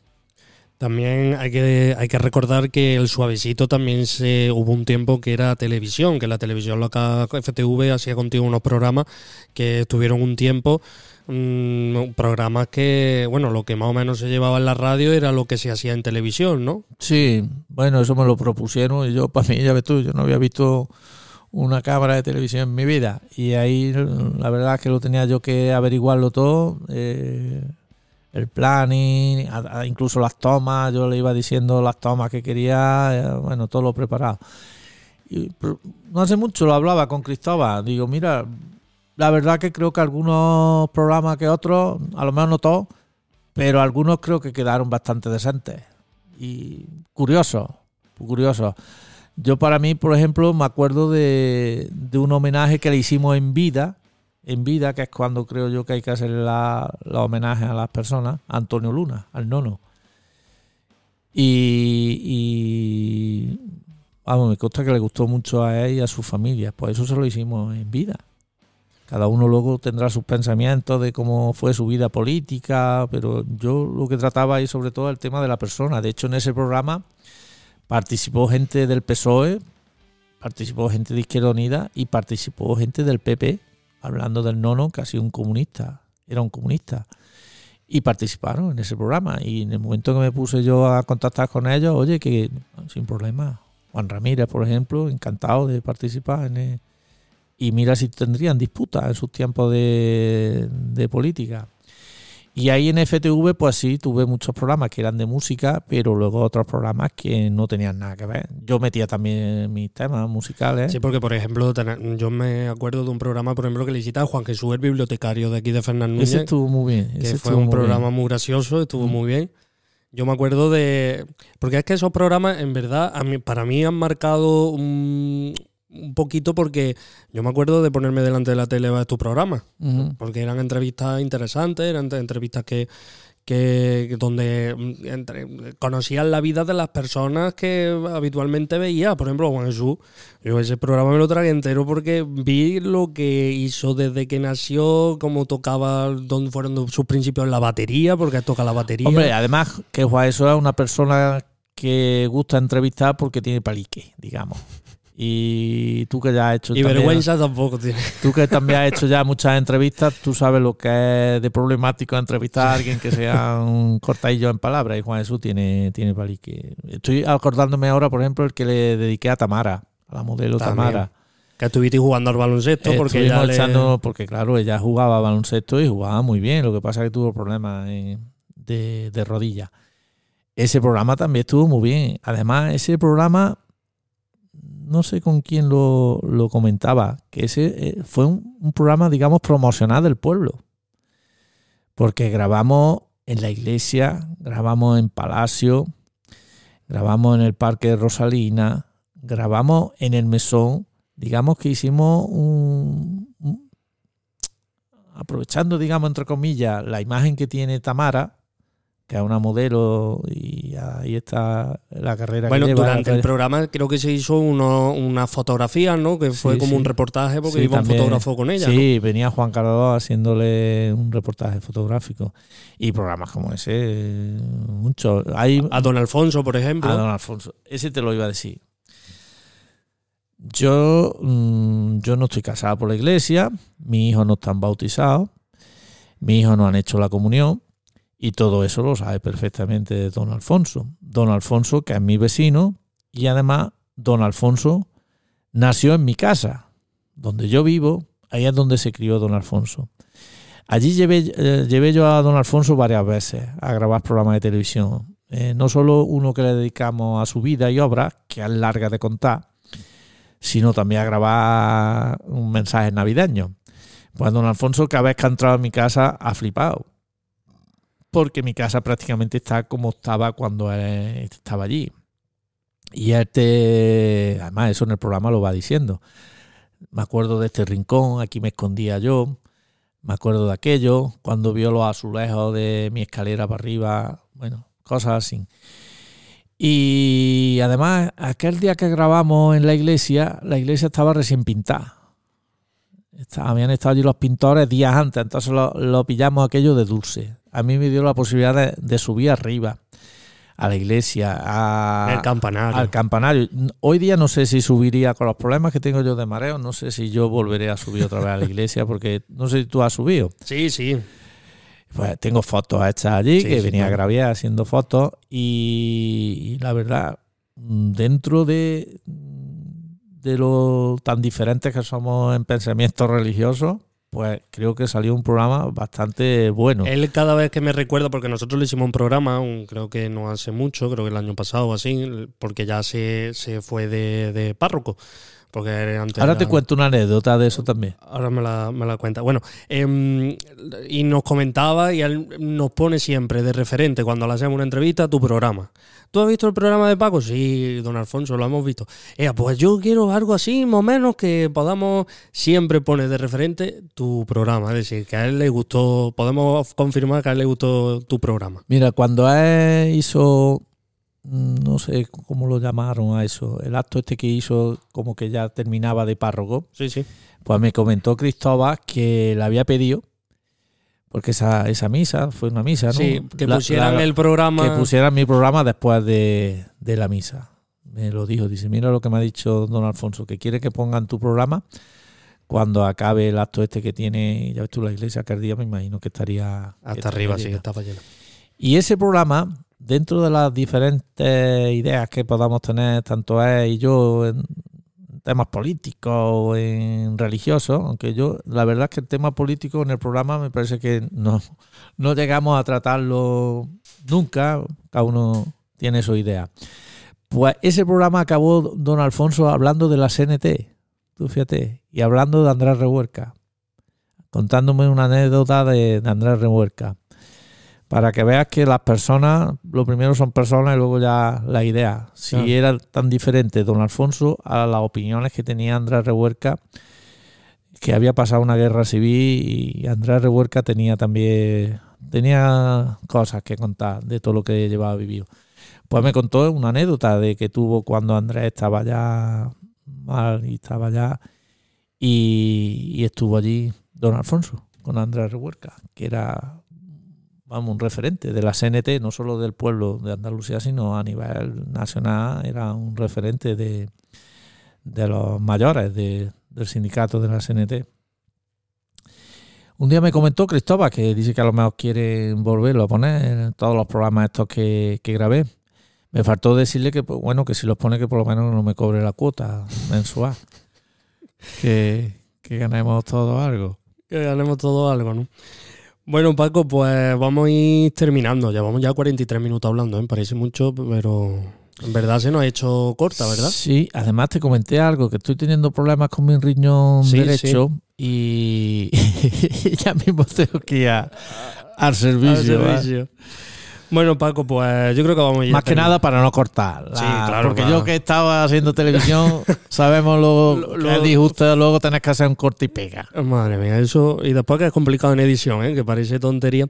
También hay que, hay que recordar que el suavecito también se hubo un tiempo que era televisión, que la televisión local FTV hacía contigo unos programas que estuvieron un tiempo Mm, programas que, bueno, lo que más o menos se llevaba en la radio era lo que se hacía en televisión, ¿no? Sí, bueno, eso me lo propusieron y yo, para mí, ya ves tú, yo no había visto una cámara de televisión en mi vida y ahí la verdad es que lo tenía yo que averiguarlo todo, eh, el planning, incluso las tomas, yo le iba diciendo las tomas que quería, eh, bueno, todo lo preparado. No hace mucho lo hablaba con Cristóbal, digo, mira, la verdad que creo que algunos programas que otros, a lo mejor no todos, pero algunos creo que quedaron bastante decentes. Y curiosos, curiosos. Yo para mí, por ejemplo, me acuerdo de, un homenaje que le hicimos en vida, en vida, que es cuando creo yo que hay que hacer la, homenaje a las personas, a Antonio Luna, al nono. Y, y vamos, me consta que le gustó mucho a él y a su familia, pues eso se lo hicimos en vida. Cada uno luego tendrá sus pensamientos de cómo fue su vida política, pero yo lo que trataba ahí sobre todo el tema de la persona. De hecho, en ese programa participó gente del PSOE, participó gente de Izquierda Unida y participó gente del PP, hablando del nono, que ha sido un comunista, era un comunista. Y participaron en ese programa. Y en el momento que me puse yo a contactar con ellos, oye, que sin problema. Juan Ramírez, por ejemplo, encantado de participar en el, y mira si tendrían disputas en sus tiempos de, política. Y ahí en FTV, pues sí, tuve muchos programas que eran de música, pero luego otros programas que no tenían nada que ver. Yo metía también mis temas musicales. Sí, porque por ejemplo, yo me acuerdo de un programa, por ejemplo, que le a Juan Jesús, el bibliotecario de aquí de Fernández Ese estuvo muy bien. que fue un programa muy gracioso, estuvo muy bien. Yo me acuerdo de. Porque es que esos programas, en verdad, a mí, para mí han marcado un, un poquito porque yo me acuerdo de ponerme delante de la tele a tu programa, porque eran entrevistas interesantes, eran entrevistas que, que donde mm, entre, conocían la vida de las personas que habitualmente veía. Por ejemplo, Juan Jesús, yo ese programa me lo tragué entero porque vi lo que hizo desde que nació, cómo tocaba, dónde fueron sus principios en la batería, porque toca la batería. Hombre, además que Juan Jesús es una persona que gusta entrevistar porque tiene palique, digamos. Y tú que ya has hecho. Y vergüenza tampoco tiene. Tú que también has hecho ya muchas entrevistas, tú sabes lo que es de problemático entrevistar a alguien que [laughs] sea un cortadillo en palabras. Y Juan Jesús tiene, tiene palique. Estoy acordándome ahora, por ejemplo, el que le dediqué a Tamara, a la modelo Tamara. Que estuviste jugando al baloncesto porque ella porque claro, ella jugaba baloncesto y jugaba muy bien. Lo que pasa es que tuvo problemas de, de rodilla. Ese programa también estuvo muy bien. Además, ese programa no sé con quién lo, comentaba, que ese eh, fue un, programa, digamos, promocional del pueblo. Porque grabamos en la iglesia, grabamos en Palacio, grabamos en el Parque de Rosalina, grabamos en el Mesón. Digamos que hicimos un aprovechando, digamos, entre comillas, la imagen que tiene Tamara, que es una modelo y ahí está la carrera bueno, que lleva. durante el programa creo que se hizo uno, una fotografía, ¿no? Que fue como un reportaje porque iba un fotógrafo con ella. Sí, venía Juan Carlos haciéndole un reportaje fotográfico. Y programas como ese, mucho. Hay, a Don Alfonso, por ejemplo. A Don Alfonso. Ese te lo iba a decir. Yo, mm, yo no estoy casado por la iglesia, mis hijos no están bautizados, mis hijos no han hecho la comunión y todo eso lo sabe perfectamente don Alfonso. Don Alfonso, que es mi vecino, y además don Alfonso nació en mi casa, donde yo vivo, ahí es donde se crió don Alfonso. Allí llevé, eh, llevé yo a don Alfonso varias veces a grabar programas de televisión. Eh, no solo uno que le dedicamos a su vida y obra, que es larga de contar, sino también a grabar un mensaje navideño. Pues don Alfonso cada vez que ha entrado a mi casa ha flipado. Porque mi casa prácticamente está como estaba cuando él estaba allí. Y él te... Además, eso en el programa lo va diciendo. Me acuerdo de este rincón, aquí me escondía yo. Me acuerdo de aquello, cuando vio los azulejos de mi escalera para arriba. Bueno, cosas así. Y además, aquel día que grabamos en la iglesia, la iglesia estaba recién pintada. Habían estado allí los pintores días antes, entonces lo, lo pillamos aquello de dulce. A mí me dio la posibilidad de, de subir arriba, a la iglesia, a, el campanario. al campanario. Hoy día no sé si subiría con los problemas que tengo yo de mareo, no sé si yo volveré a subir otra vez a la iglesia, porque no sé si tú has subido. Sí, sí. Pues tengo fotos hechas allí, Sí, que sí, venía claro. a graviar haciendo fotos y, y la verdad, dentro de, de lo tan diferentes que somos en pensamientos religiosos, pues creo que salió un programa bastante bueno. Él cada vez que me recuerda, porque nosotros le hicimos un programa, un- creo que no hace mucho, creo que el año pasado o así, porque ya se, se fue de, de párroco. Porque antes Ahora te cuento una anécdota de eso también. Ahora me la, me la cuenta. Bueno, em, y nos comentaba y él nos pone siempre de referente cuando le hacemos una entrevista tu programa. ¿Tú has visto el programa de Paco? Sí, don Alfonso, lo hemos visto. Ea, pues yo quiero algo así, más o menos, que podamos siempre poner de referente tu programa. Es decir, que a él le gustó, podemos confirmar que a él le gustó tu programa. Mira, cuando él hizo, no sé cómo lo llamaron a eso, el acto este que hizo como que ya terminaba de párroco, Sí, sí. pues me comentó Cristóbal que le había pedido, porque esa, esa misa fue una misa, ¿no? Sí, que pusieran la- el programa. que pusieran mi programa después de, de la misa. Me lo dijo, dice, mira lo que me ha dicho don Alfonso, que quiere que pongan tu programa cuando acabe el acto este que tiene, ya ves tú, la iglesia, que día me imagino que estaría... que Hasta estaría arriba, sí, que llena. estaba lleno. Y ese programa, dentro de las diferentes ideas que podamos tener, tanto él y yo, en temas políticos o en religiosos, aunque yo, la verdad es que el tema político en el programa me parece que no, no llegamos a tratarlo nunca, cada uno tiene su idea. Pues ese programa acabó don Alfonso hablando de la CNT, tú fíjate, y hablando de Andrés Revuelca, contándome una anécdota de, Andrés Revuelca para que veas que las personas, lo primero son personas y luego ya la idea. Si Claro. era tan diferente don Alfonso a las opiniones que tenía Andrés Revuelca, que había pasado una guerra civil y Andrés Revuelca tenía también tenía cosas que contar de todo lo que llevaba vivido. Pues me contó una anécdota de que tuvo cuando Andrés estaba ya mal y estaba ya y, y estuvo allí don Alfonso con Andrés Revuelca, que era vamos, un referente de la CNT, no solo del pueblo de Andalucía, sino a nivel nacional, era un referente de, de los mayores de- del sindicato de la CNT. Un día me comentó Cristóbal que dice que a lo mejor quiere volverlo a poner en todos los programas estos que, que grabé. Me faltó decirle que, pues, bueno, que si los pone que por lo menos no me cobre la cuota mensual. [laughs] que, que ganemos todos algo. Que ganemos todo algo, ¿no? Bueno, Paco, pues vamos a ir terminando. Llevamos ya 43 minutos hablando, ¿eh? Parece mucho, pero en verdad se nos ha hecho corta, ¿verdad? Sí, además te comenté algo, que estoy teniendo problemas con mi riñón Sí, derecho y [laughs] ya mismo tengo que ir a- al servicio. Al ¿eh? Bueno, Paco, pues yo creo que vamos a ir Más que nada para no cortar. la- Sí, claro, Porque claro. yo que estaba haciendo televisión, [laughs] sabemos lo, Lo- que es disgusto, luego tenés que hacer un corte y pega. Madre mía, eso. Y después que es complicado en edición, ¿eh? que parece tontería.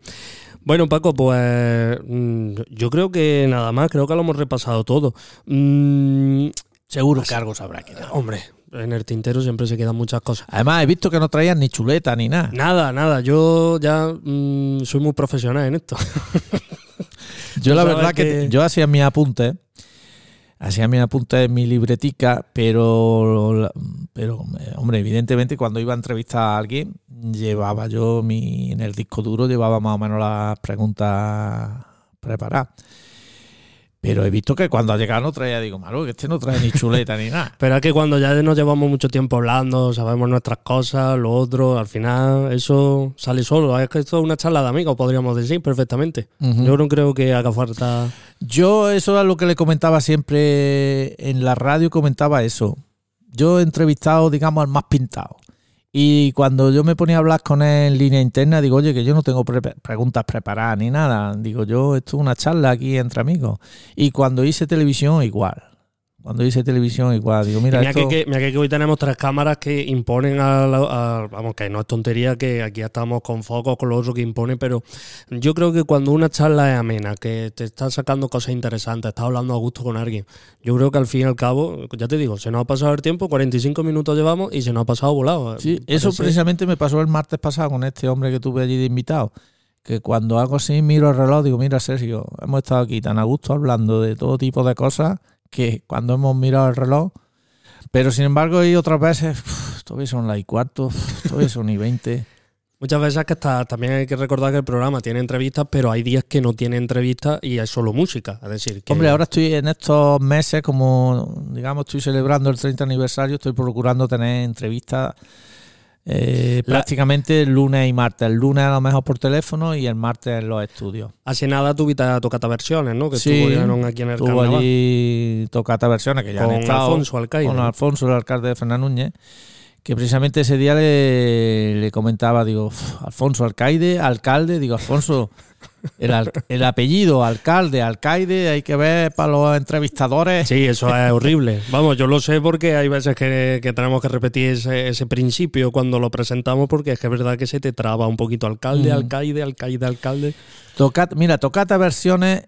Bueno, Paco, pues mm, yo creo que nada más, creo que lo hemos repasado todo. Mm, Seguro que algo sabrá que hombre, en el tintero siempre se quedan muchas cosas. Además, he visto que no traían ni chuleta ni nada. Nada, nada, yo ya mm, soy muy profesional en esto. [laughs] Yo la verdad que, que- yo hacía mis apuntes, hacía mis apuntes en mi libretica, pero, pero hombre, evidentemente cuando iba a entrevistar a alguien, llevaba yo mi, en el disco duro llevaba más o menos las preguntas preparadas. Pero he visto que cuando ha llegado no traía, digo, malo, que este no trae ni chuleta ni nada. [laughs] Pero es que cuando ya nos llevamos mucho tiempo hablando, sabemos nuestras cosas, lo otro, al final eso sale solo. Es que esto es una charla de amigos, podríamos decir perfectamente. Yo no creo que haga falta. Yo eso es lo que le comentaba siempre en la radio, comentaba eso. yo he entrevistado, digamos, al más pintado. Y cuando yo me ponía a hablar con él en línea interna, digo, oye, que yo no tengo pre- preguntas preparadas ni nada. Digo, yo, esto es una charla aquí entre amigos. Y cuando hice televisión, igual. Cuando hice televisión, igual. Digo, Y mira, Mira, esto... que, mira que hoy tenemos tres cámaras que imponen a, la- a- Vamos, que no es tontería que aquí estamos con focos, con lo otro que impone, pero yo creo que cuando una charla es amena, que te estás sacando cosas interesantes, estás hablando a gusto con alguien, yo creo que al fin y al cabo, ya te digo, se nos ha pasado el tiempo, 45 minutos llevamos y se nos ha pasado volado. Sí, eso precisamente me pasó el martes pasado con este hombre que tuve allí de invitado. Que cuando hago así, miro el reloj, digo, mira, Sergio, hemos estado aquí tan a gusto hablando de todo tipo de cosas que cuando hemos mirado el reloj. Pero sin embargo, hay otras veces, uf, todavía son las y cuarto, uf, todavía son y veinte. [laughs] Muchas veces que está, también hay que recordar que el programa tiene entrevistas, pero hay días que no tiene entrevistas y es solo música. Es decir, que Hombre, ahora estoy en estos meses, como digamos, estoy celebrando el 30 aniversario, estoy procurando tener entrevistas eh, La- prácticamente lunes y martes. El lunes a lo mejor por teléfono y el martes en los estudios. hace nada tuviste tocata versiones, ¿no? Que Sí, estuvieron aquí en el Tuvo carnaval. allí tocata versiones que ya con han estado Alfonso Alcaide. con Alfonso, el alcalde de Fernández Núñez, que precisamente ese día le, le comentaba, digo, "Uf, Alfonso Alcaide, alcalde, digo, Alfonso, el, al- el apellido, alcalde, alcaide, hay que ver para los entrevistadores. Sí, eso es horrible. Vamos, yo lo sé porque hay veces que, que tenemos que repetir ese, ese principio cuando lo presentamos porque es que es verdad que se te traba un poquito alcalde, Mm. alcaide, alcaide, alcalde. Tocata- mira, Tocata Versiones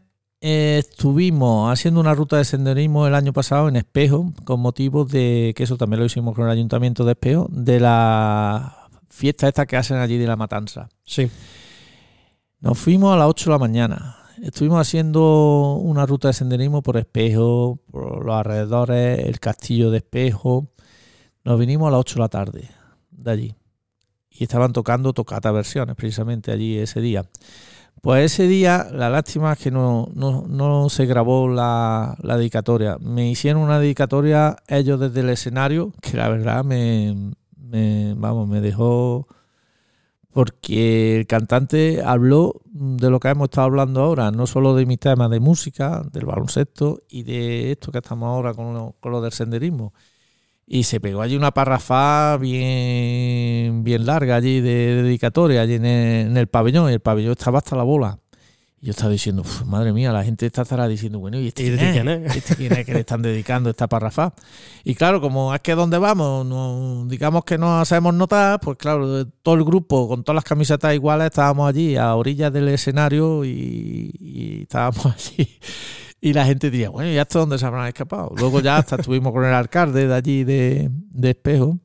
eh, estuvimos haciendo una ruta de senderismo el año pasado en Espejo, con motivo de, que eso también lo hicimos con el Ayuntamiento de Espejo, de la fiesta esta que hacen allí de la matanza. Sí. Nos fuimos a las 8 de la mañana. Estuvimos haciendo una ruta de senderismo por Espejo, por los alrededores, el castillo de Espejo. Nos vinimos a las 8 de la tarde de allí. Y estaban tocando tocata versiones precisamente allí ese día. Pues ese día, la lástima es que no, no, no se grabó la, la dedicatoria. Me hicieron una dedicatoria ellos desde el escenario, que la verdad me, me- vamos, me dejó porque el cantante habló de lo que hemos estado hablando ahora, no solo de mis temas de música, del baloncesto y de esto que estamos ahora con lo, con lo del senderismo. Y se pegó allí una parrafada bien, bien larga allí de, dedicatoria, allí en el, en el pabellón, y el pabellón estaba hasta la bola. Yo estaba diciendo, "Uf, madre mía, la gente está estará diciendo, bueno, ¿y este ¿Y quién de es? quién es? ¿Este quién es que le están dedicando esta parrafada? Y claro, como es que donde vamos, no, digamos que nos hacemos notar, pues claro, todo el grupo con todas las camisetas iguales estábamos allí a orillas del escenario y, y estábamos [laughs] allí. Y la gente diría, bueno, ¿y hasta dónde se habrán escapado? Luego ya hasta estuvimos con el alcalde de allí de, de Espejo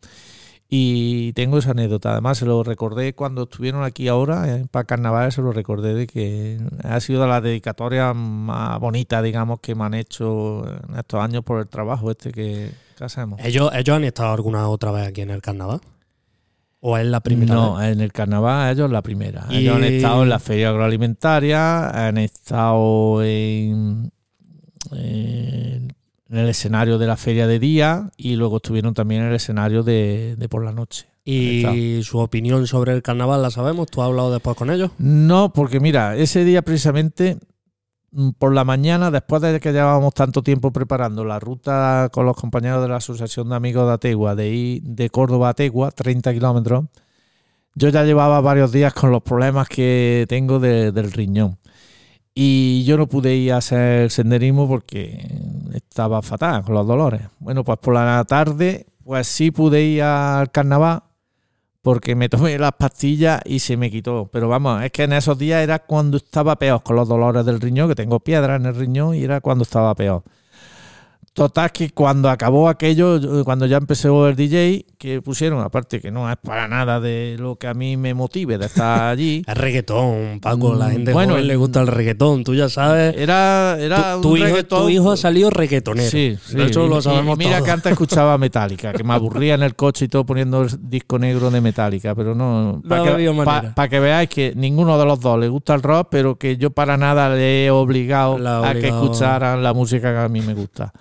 y tengo esa anécdota. Además, se lo recordé cuando estuvieron aquí ahora eh, para carnaval, se lo recordé de que ha sido de las dedicatorias más bonitas, digamos, que me han hecho en estos años por el trabajo este que, que hacemos. ¿Ellos, ¿Ellos han estado alguna otra vez aquí en el carnaval? ¿O es la primera No, vez? en el carnaval ellos la primera. Y- Ellos han estado en la feria agroalimentaria, han estado en, en el escenario de la feria de día y luego estuvieron también en el escenario de, de por la noche. ¿Y su opinión sobre el carnaval la sabemos? ¿Tú has hablado después con ellos? No, porque mira, ese día precisamente mm, por la mañana, después de que llevábamos tanto tiempo preparando la ruta con los compañeros de la Asociación de Amigos de Ategua, de ir de Córdoba a Ategua, 30 kilómetros, yo ya llevaba varios días con los problemas que tengo de- del riñón. Y yo no pude ir a hacer senderismo porque estaba fatal con los dolores. Bueno, pues por la tarde, pues sí pude ir al carnaval porque me [laughs] tomé las pastillas y se me quitó. Pero vamos, es que en esos días era cuando estaba peor con los dolores del riñón, que tengo piedra en el riñón y era cuando estaba peor. Total que cuando acabó aquello, cuando ya empezó el DJ, que pusieron, aparte que no es para nada de lo que a mí me motive de estar [laughs] allí, Es reggaetón, Paco. La Mm, gente bueno, joven le gusta el reggaetón, tú ya sabes. era, era tu, tu un hijo, reggaetón- tu hijo ha salido reggaetonero. Sí, sí. De hecho, lo sabemos y mira todos. que antes escuchaba [laughs] Metallica, que me aburría en el coche y todo poniendo el disco negro de Metallica, pero no. No Para que, pa- pa que veáis que ninguno de los dos le gusta el rock, pero que yo para nada le he obligado ha a que obligado. escucharan la música que a mí me gusta.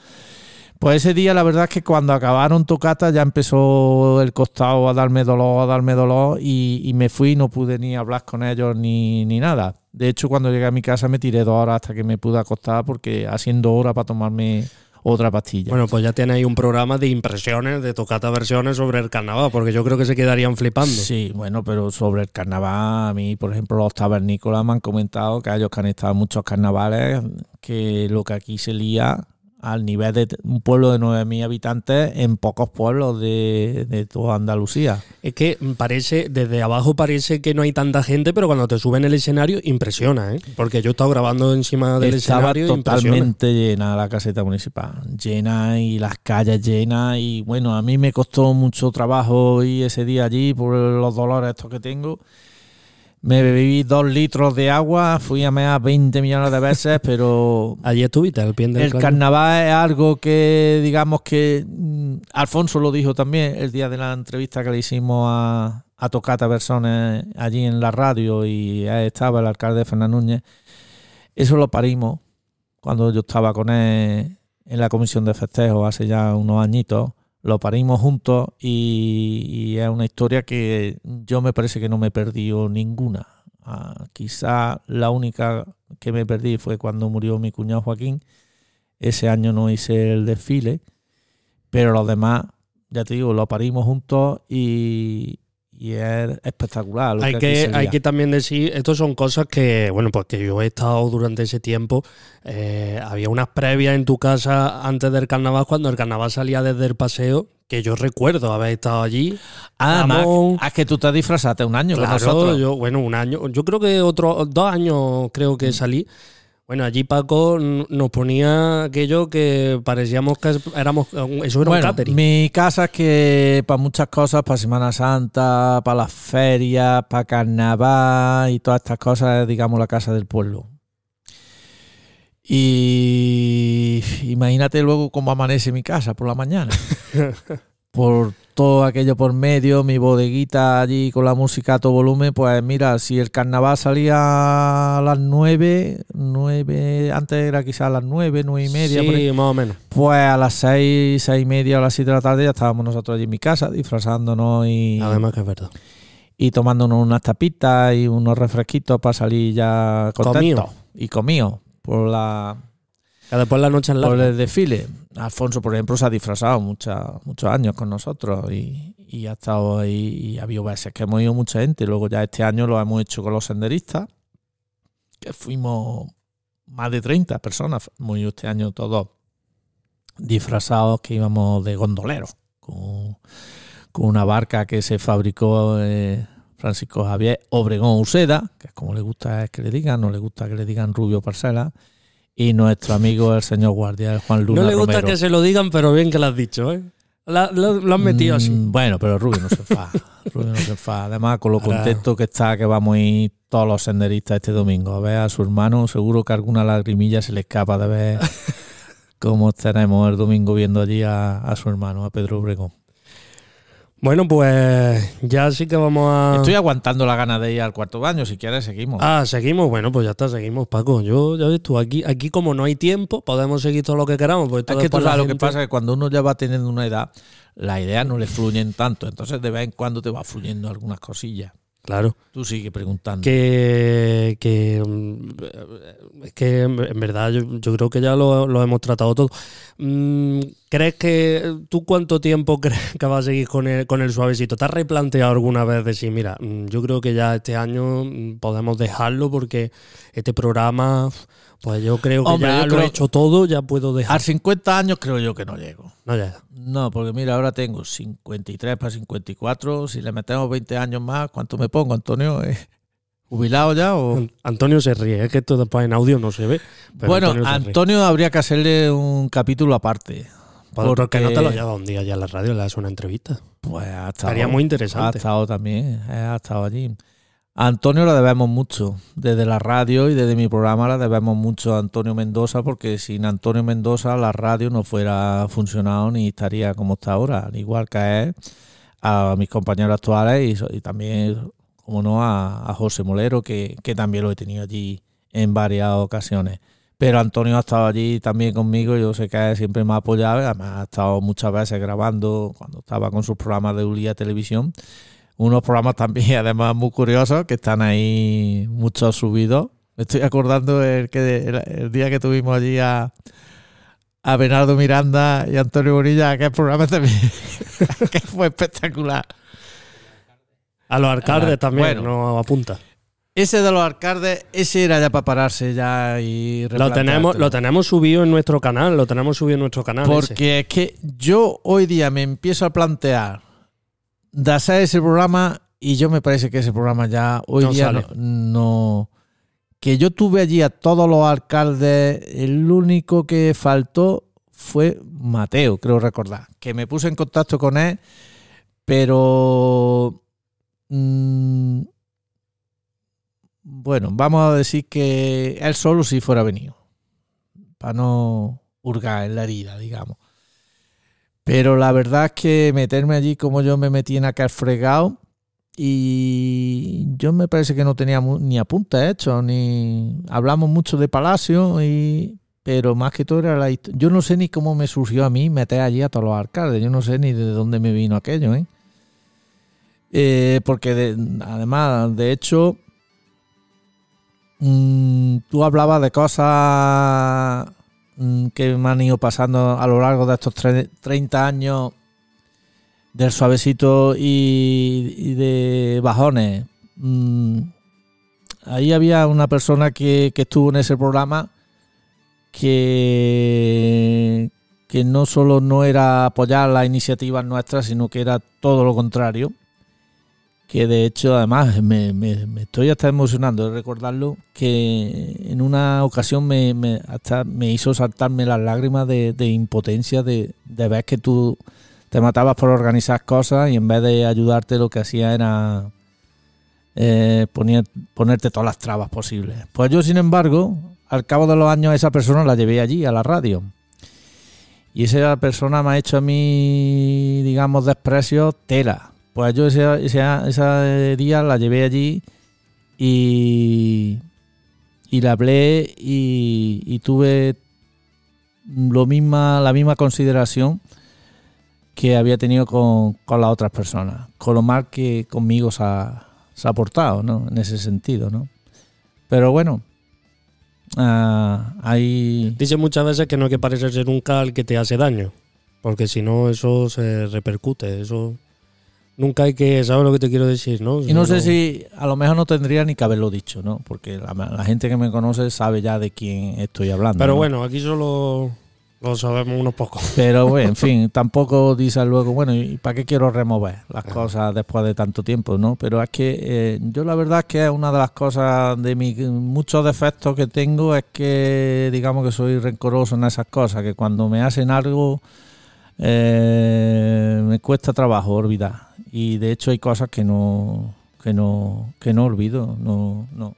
Pues ese día la verdad es que cuando acabaron tocata ya empezó el costado a darme dolor, a darme dolor y, y me fui, no pude ni hablar con ellos ni, ni nada. De hecho cuando llegué a mi casa me tiré dos horas hasta que me pude acostar porque haciendo hora para tomarme otra pastilla. Bueno, pues ya tiene ahí un programa de impresiones, de tocata versiones sobre el carnaval, porque yo creo que se quedarían flipando. Sí, bueno, pero sobre el carnaval, a mí, por ejemplo, los tabernícolas me han comentado que ellos que han estado en muchos carnavales, que lo que aquí se lía al nivel de un pueblo de 9.000 habitantes en pocos pueblos de, de, toda Andalucía. Es que parece, desde abajo parece que no hay tanta gente, pero cuando te suben el escenario impresiona, ¿eh? Porque yo he estado grabando encima del Estaba escenario totalmente llena la caseta municipal, llena y las calles llenas y bueno, a mí me costó mucho trabajo ir ese día allí por los dolores estos que tengo me bebí dos litros de agua, fui a mear 20 millones de veces, pero... [laughs] Allí estuviste, al pie del El carnaval es algo que, digamos que... Alfonso lo dijo también el día de la entrevista que le hicimos a, a Tocata Personas allí en la radio y ahí estaba el alcalde Fernández Núñez. Eso lo parimos cuando yo estaba con él en la comisión de festejos hace ya unos añitos lo parimos juntos y, es una historia que yo me parece que no me perdí ninguna. Ah, quizá la única que me perdí fue cuando murió mi cuñado Joaquín. Ese año no hice el desfile, pero los demás, ya te digo, lo parimos juntos y, y es espectacular. hay, que, hay que también decir, estas son cosas que, bueno, pues que yo he estado durante ese tiempo, eh, había unas previas en tu casa antes del carnaval, cuando el carnaval salía desde el paseo, que yo recuerdo haber estado allí. Además, es que tú te disfrazaste un año claro, con nosotros. Yo, bueno, un año, yo creo que otros dos años creo que salí. Bueno, allí Paco nos ponía aquello que parecíamos que éramos. Eso era bueno, un catering. Mi casa es que para muchas cosas, para Semana Santa, para las ferias, para carnaval y todas estas cosas, es, digamos, la casa del pueblo. Y imagínate luego cómo amanece mi casa por la mañana. [laughs] por todo aquello por medio, mi bodeguita allí con la música a todo volumen, pues mira, si el carnaval salía a las nueve, nueve, antes era quizás a las nueve, nueve y media, sí, más o menos. Pues a las seis, seis y media o las siete de la tarde ya estábamos nosotros allí en mi casa disfrazándonos y... Además que es verdad. Y tomándonos unas tapitas y unos refresquitos para salir ya contentos. Comío. Y comido por la que después la noche en la por el desfile. Alfonso, por ejemplo, se ha disfrazado mucha, muchos años con nosotros y, y, ha estado ahí y ha habido veces que hemos ido mucha gente. Luego ya este año lo hemos hecho con los senderistas, que fuimos más de 30 personas, hemos ido este año todos disfrazados que íbamos de gondoleros, con, con una barca que se fabricó eh, Francisco Javier Obregón Uceda, que es como le gusta que le digan, no le gusta que le digan Rubio Parcela y nuestro amigo el señor guardia, Juan Luna No le gusta Romero. que se lo digan, pero bien que lo has dicho, ¿eh? La- lo, lo han metido así. Mm, Bueno, pero Rubio no se enfada. [laughs] Rubio no se enfada. Además, con lo Ahora- contento que está que vamos a ir todos los senderistas este domingo a ver a su hermano, seguro que alguna lagrimilla se le escapa de ver [laughs] cómo estaremos el domingo viendo allí a, a su hermano, a Pedro Obregón. Bueno, pues ya sí que vamos a. Estoy aguantando la gana de ir al cuarto baño. Si quieres, seguimos. Ah, seguimos. Bueno, pues ya está, seguimos, Paco. Yo, ya ves tú, aquí, aquí como no hay tiempo, podemos seguir todo lo que queramos. Pues es que tú lo que pasa, que cuando uno ya va teniendo una edad, las ideas no le fluyen tanto. Entonces, de vez en cuando te va fluyendo algunas cosillas. Claro. Tú sigue preguntando. Que, que, mm, es que en en verdad yo, yo creo que ya lo, lo hemos tratado todo. Mm, ¿Crees que tú cuánto tiempo crees [laughs] que vas a seguir con el, con el suavecito? ¿Te has replanteado alguna vez decir, mira, mm, yo creo que ya este año mm, podemos dejarlo porque este programa, pues yo creo que Hombre, ya lo creo- he hecho todo, ya puedo A dejar. 50 años creo yo que no llego. No, ya. No, porque mira, ahora tengo 53 para 54. Si le metemos 20 años más, ¿cuánto me pongo, Antonio? [laughs] ¿Eh? ¿Jubilado ya o...? Antonio se ríe, es que esto después en audio no se ve. pero bueno, Antonio. Antonio habría que hacerle un capítulo aparte. Pues, ¿Por qué no te lo porque- lleva un día ya a la radio le das una entrevista? Pues ha estado, Estaría muy ha interesante. estado también, eh, ha estado allí. A Antonio le debemos mucho, desde la radio y desde mi programa le debemos mucho a Antonio Mendoza, porque sin Antonio Mendoza la radio no fuera funcionado ni estaría como está ahora, al igual que a él, a mis compañeros actuales y también, como no, a, José Molero, que, que también lo he tenido allí en varias ocasiones. Pero Antonio ha estado allí también conmigo, yo sé que siempre me ha apoyado, además ha estado muchas veces grabando cuando estaba con sus programas de Ulía Televisión, unos programas también [laughs] además muy curiosos que están ahí muchos subidos. Me estoy acordando el, que el, el día que tuvimos allí a, a Bernardo Miranda y Antonio Bonilla, aquel programa también, [laughs] que fue espectacular. A los alcaldes también, bueno. no apunta. Ese de los alcaldes, ese era ya para pararse ya y Lo tenemos, lo tenemos subido en nuestro canal, lo tenemos subido en nuestro canal. ese. Porque es que yo hoy día me empiezo a plantear de hacer ese programa y yo me parece que ese programa ya hoy No día no, no- Que yo tuve allí a todos los alcaldes, el único que faltó fue Mateo, creo recordar. Que me puse en contacto con él, pero... mm, bueno, vamos a decir que él solo si fuera venido. Para no hurgar en la herida, digamos. Pero la verdad es que meterme allí como yo me metí en aquel fregado y yo me parece que no tenía ni apuntes hechos, ni hablamos mucho de Palacio, y, pero más que todo era la histo- Yo no sé ni cómo me surgió a mí meter allí a todos los alcaldes, yo no sé ni de dónde me vino aquello, ¿eh? Eh, porque de- además, de hecho, mm, tú hablabas de cosas mm, que me han ido pasando a lo largo de estos tre- 30 años del suavecito y, y de bajones. Mm, ahí había una persona que, que estuvo en ese programa que, que no solo no era apoyar las iniciativas nuestras, sino que era todo lo contrario. Que de hecho, además, me, me- me estoy hasta emocionando de recordarlo, que en una ocasión me, hasta me hizo saltarme las lágrimas de, de impotencia de, de ver que tú te matabas por organizar cosas y en vez de ayudarte lo que hacía era eh, poner- ponerte todas las trabas posibles. Pues yo, sin embargo, al cabo de los años esa persona la llevé allí, a la radio. Y esa persona me ha hecho a mí, digamos, desprecio tela. Pues yo ese, ese, ese día la llevé allí y, y le hablé y, tuve lo misma, la misma consideración que había tenido con, con las otras personas, con lo mal que conmigo se ha, se ha portado, ¿no? En ese sentido, ¿no? Pero bueno, hay... Dice muchas veces que no hay que parecerse nunca al que te hace daño, porque si no eso se repercute, eso nunca hay que, ¿sabes lo que te quiero decir? ¿no? Y no sé si a lo mejor no tendría ni que haberlo dicho, ¿no? Porque la, la gente que me conoce sabe ya de quién estoy hablando. Pero ¿no? bueno, aquí solo lo sabemos unos pocos. Pero bueno, en [laughs] fin, tampoco dices luego, bueno, ¿y para qué quiero remover las cosas después de tanto tiempo, no? Pero es que eh, yo la verdad es que una de las cosas de mis muchos defectos que tengo es que, digamos que soy rencoroso en esas cosas, que cuando me hacen algo eh, me cuesta trabajo olvidar. Y de hecho hay cosas que no, que no, que no olvido, no, no.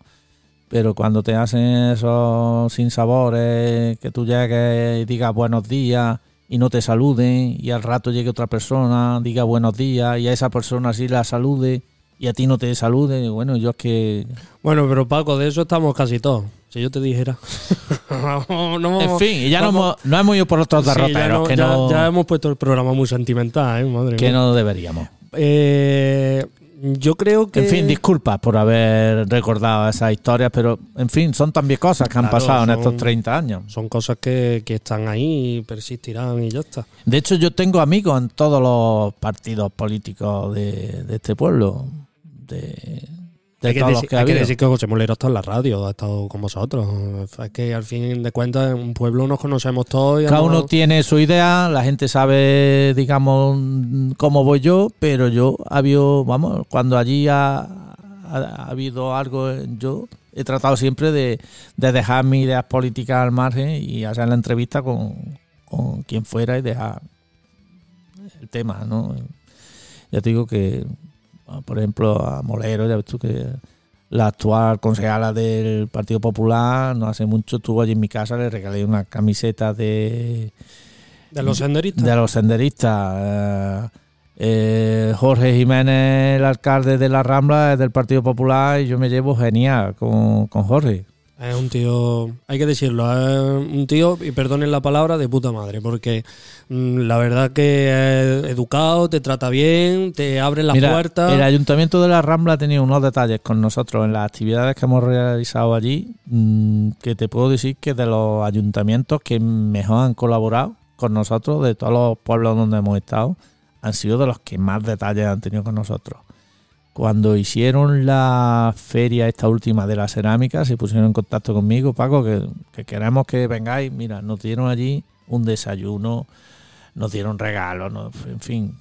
Pero cuando te hacen esos sinsabores, que tú llegues y digas buenos días y no te saluden, y al rato llegue otra persona, diga buenos días, y a esa persona sí la salude, y a ti no te salude, bueno, yo es que... Bueno, pero Paco, de eso estamos casi todos. Si yo te dijera. [laughs] no, no, En fin, y ya no vamos- hemos, no hemos ido por otros Sí, ya, derroteros no- que, ya- no, ya hemos puesto el programa muy sentimental, ¿eh? Madre que mía. no deberíamos. Eh, yo creo que. En fin, disculpas por haber recordado esas historias, pero en fin, son también cosas que han Claro, pasado en estos 30 años. Son cosas que, que están ahí y persistirán y ya está. De hecho, yo tengo amigos en todos los partidos políticos de, de este pueblo, de, de hay que, todos decir, los que hay ha que decir que José Molero está en la radio, ha estado con vosotros. Es que al fin de cuentas, en un pueblo nos conocemos todos. Y Cada uno tiene su idea, la gente sabe, digamos, cómo voy yo, pero yo ha habido, vamos, cuando allí ha, ha- ha habido algo, yo he tratado siempre de, de dejar mis ideas políticas al margen y hacer la entrevista con, con quien fuera y dejar el tema, ¿no? Ya te digo que, por ejemplo, a Molero, ya ves tú que la actual concejala del Partido Popular no hace mucho estuvo allí en mi casa, le regalé una camiseta de, de los senderistas. de los senderistas. eh, eh, Jorge Jiménez, el alcalde de la Rambla, es del Partido Popular y yo me llevo genial con, con Jorge. Es un tío, hay que decirlo, es un tío, y perdonen la palabra, de puta madre, porque mm, la verdad que es educado, te trata bien, te abre las Mira, puertas. El Ayuntamiento de la Rambla ha tenido unos detalles con nosotros en las actividades que hemos realizado allí, mm, que te puedo decir que de los ayuntamientos que mejor han colaborado con nosotros, de todos los pueblos donde hemos estado, han sido de los que más detalles han tenido con nosotros. Cuando hicieron la feria esta última de la cerámica, se pusieron en contacto conmigo, Paco, que, que queremos que vengáis. Mira, nos dieron allí un desayuno, nos dieron regalos, en fin,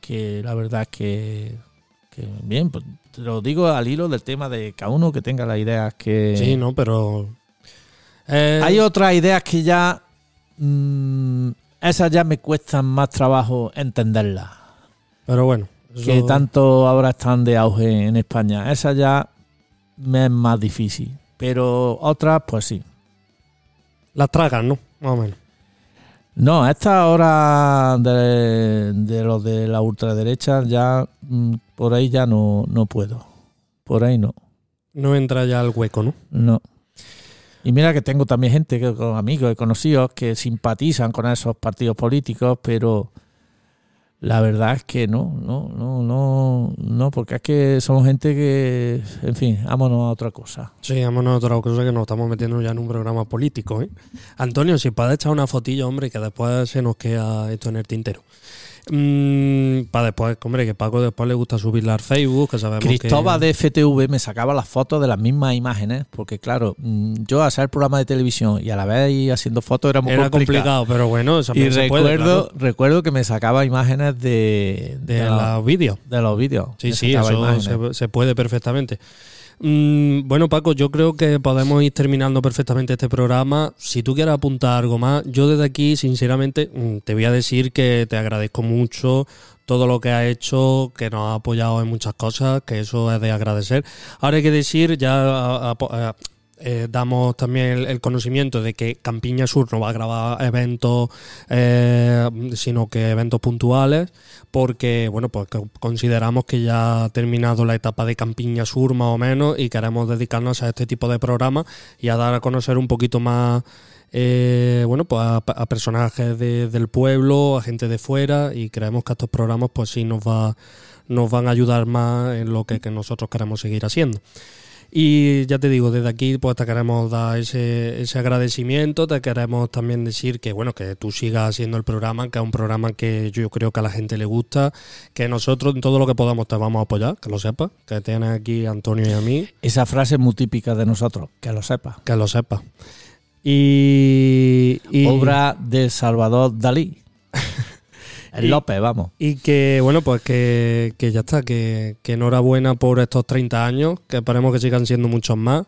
que la verdad es que, que bien, pues te lo digo al hilo del tema de cada uno que tenga las ideas que... Sí, no, pero... eh, Hay otras ideas que ya... mm, esas ya me cuestan más trabajo entenderlas Pero bueno. Que tanto ahora están de auge en España. Esa ya me es más difícil. Pero otras, pues sí. Las tragan, ¿no? Más o menos. No, esta hora de, de los de la ultraderecha ya mm, por ahí ya no, no puedo. Por ahí no. No entra ya al hueco, ¿no? No. Y mira que tengo también gente, que, amigos y conocidos que simpatizan con esos partidos políticos, pero la verdad es que no, no, no, no, no, porque es que somos gente que, en fin, vámonos a otra cosa. Sí, vámonos a otra cosa que nos estamos metiendo ya en un programa político, ¿eh? Antonio, si puedes echar una fotillo, hombre, que después se nos queda esto en el tintero. Mm, para después, hombre, que Paco después le gusta subirla al Facebook, que sabemos Cristóbal que... de FTV me sacaba las fotos de las mismas imágenes, porque claro, mm, yo hacer programa de televisión y a la vez ir haciendo fotos era muy Era complicado. complicado, pero bueno, Y también se puede, recuerdo, claro, recuerdo que me sacaba imágenes de, de los- los vídeos. de los vídeos. Sí, sí, eso se puede perfectamente. Mm, bueno, Paco, yo creo que podemos ir terminando perfectamente este programa. Si tú quieres apuntar algo más, yo desde aquí, sinceramente, mm, te voy a decir que te agradezco mucho todo lo que has hecho, que nos ha apoyado en muchas cosas, que eso es de agradecer. Ahora hay que decir, ya eh, damos también el, conocimiento de que Campiña Sur no va a grabar eventos, eh, sino que eventos puntuales, porque bueno, pues consideramos que ya ha terminado la etapa de Campiña Sur más o menos y queremos dedicarnos a este tipo de programas y a dar a conocer un poquito más eh, bueno, pues a, personajes de- del pueblo, a gente de fuera y creemos que estos programas pues sí nos va nos van a ayudar más en lo que nosotros queremos seguir haciendo. Y ya te digo, desde aquí pues te queremos dar ese, ese agradecimiento, te queremos también decir que bueno, que tú sigas haciendo el programa, que es un programa que yo creo que a la gente le gusta, que nosotros en todo lo que podamos te vamos a apoyar, que lo sepas, que tienes aquí a Antonio y a mí, Esa frase es muy típica de nosotros, que lo sepas. que lo sepas. Y, y- Obra de Salvador Dalí. [laughs] El Y- López, vamos. Y que, bueno, pues que, que ya está, que, que enhorabuena por estos 30 años, que esperemos que sigan siendo muchos más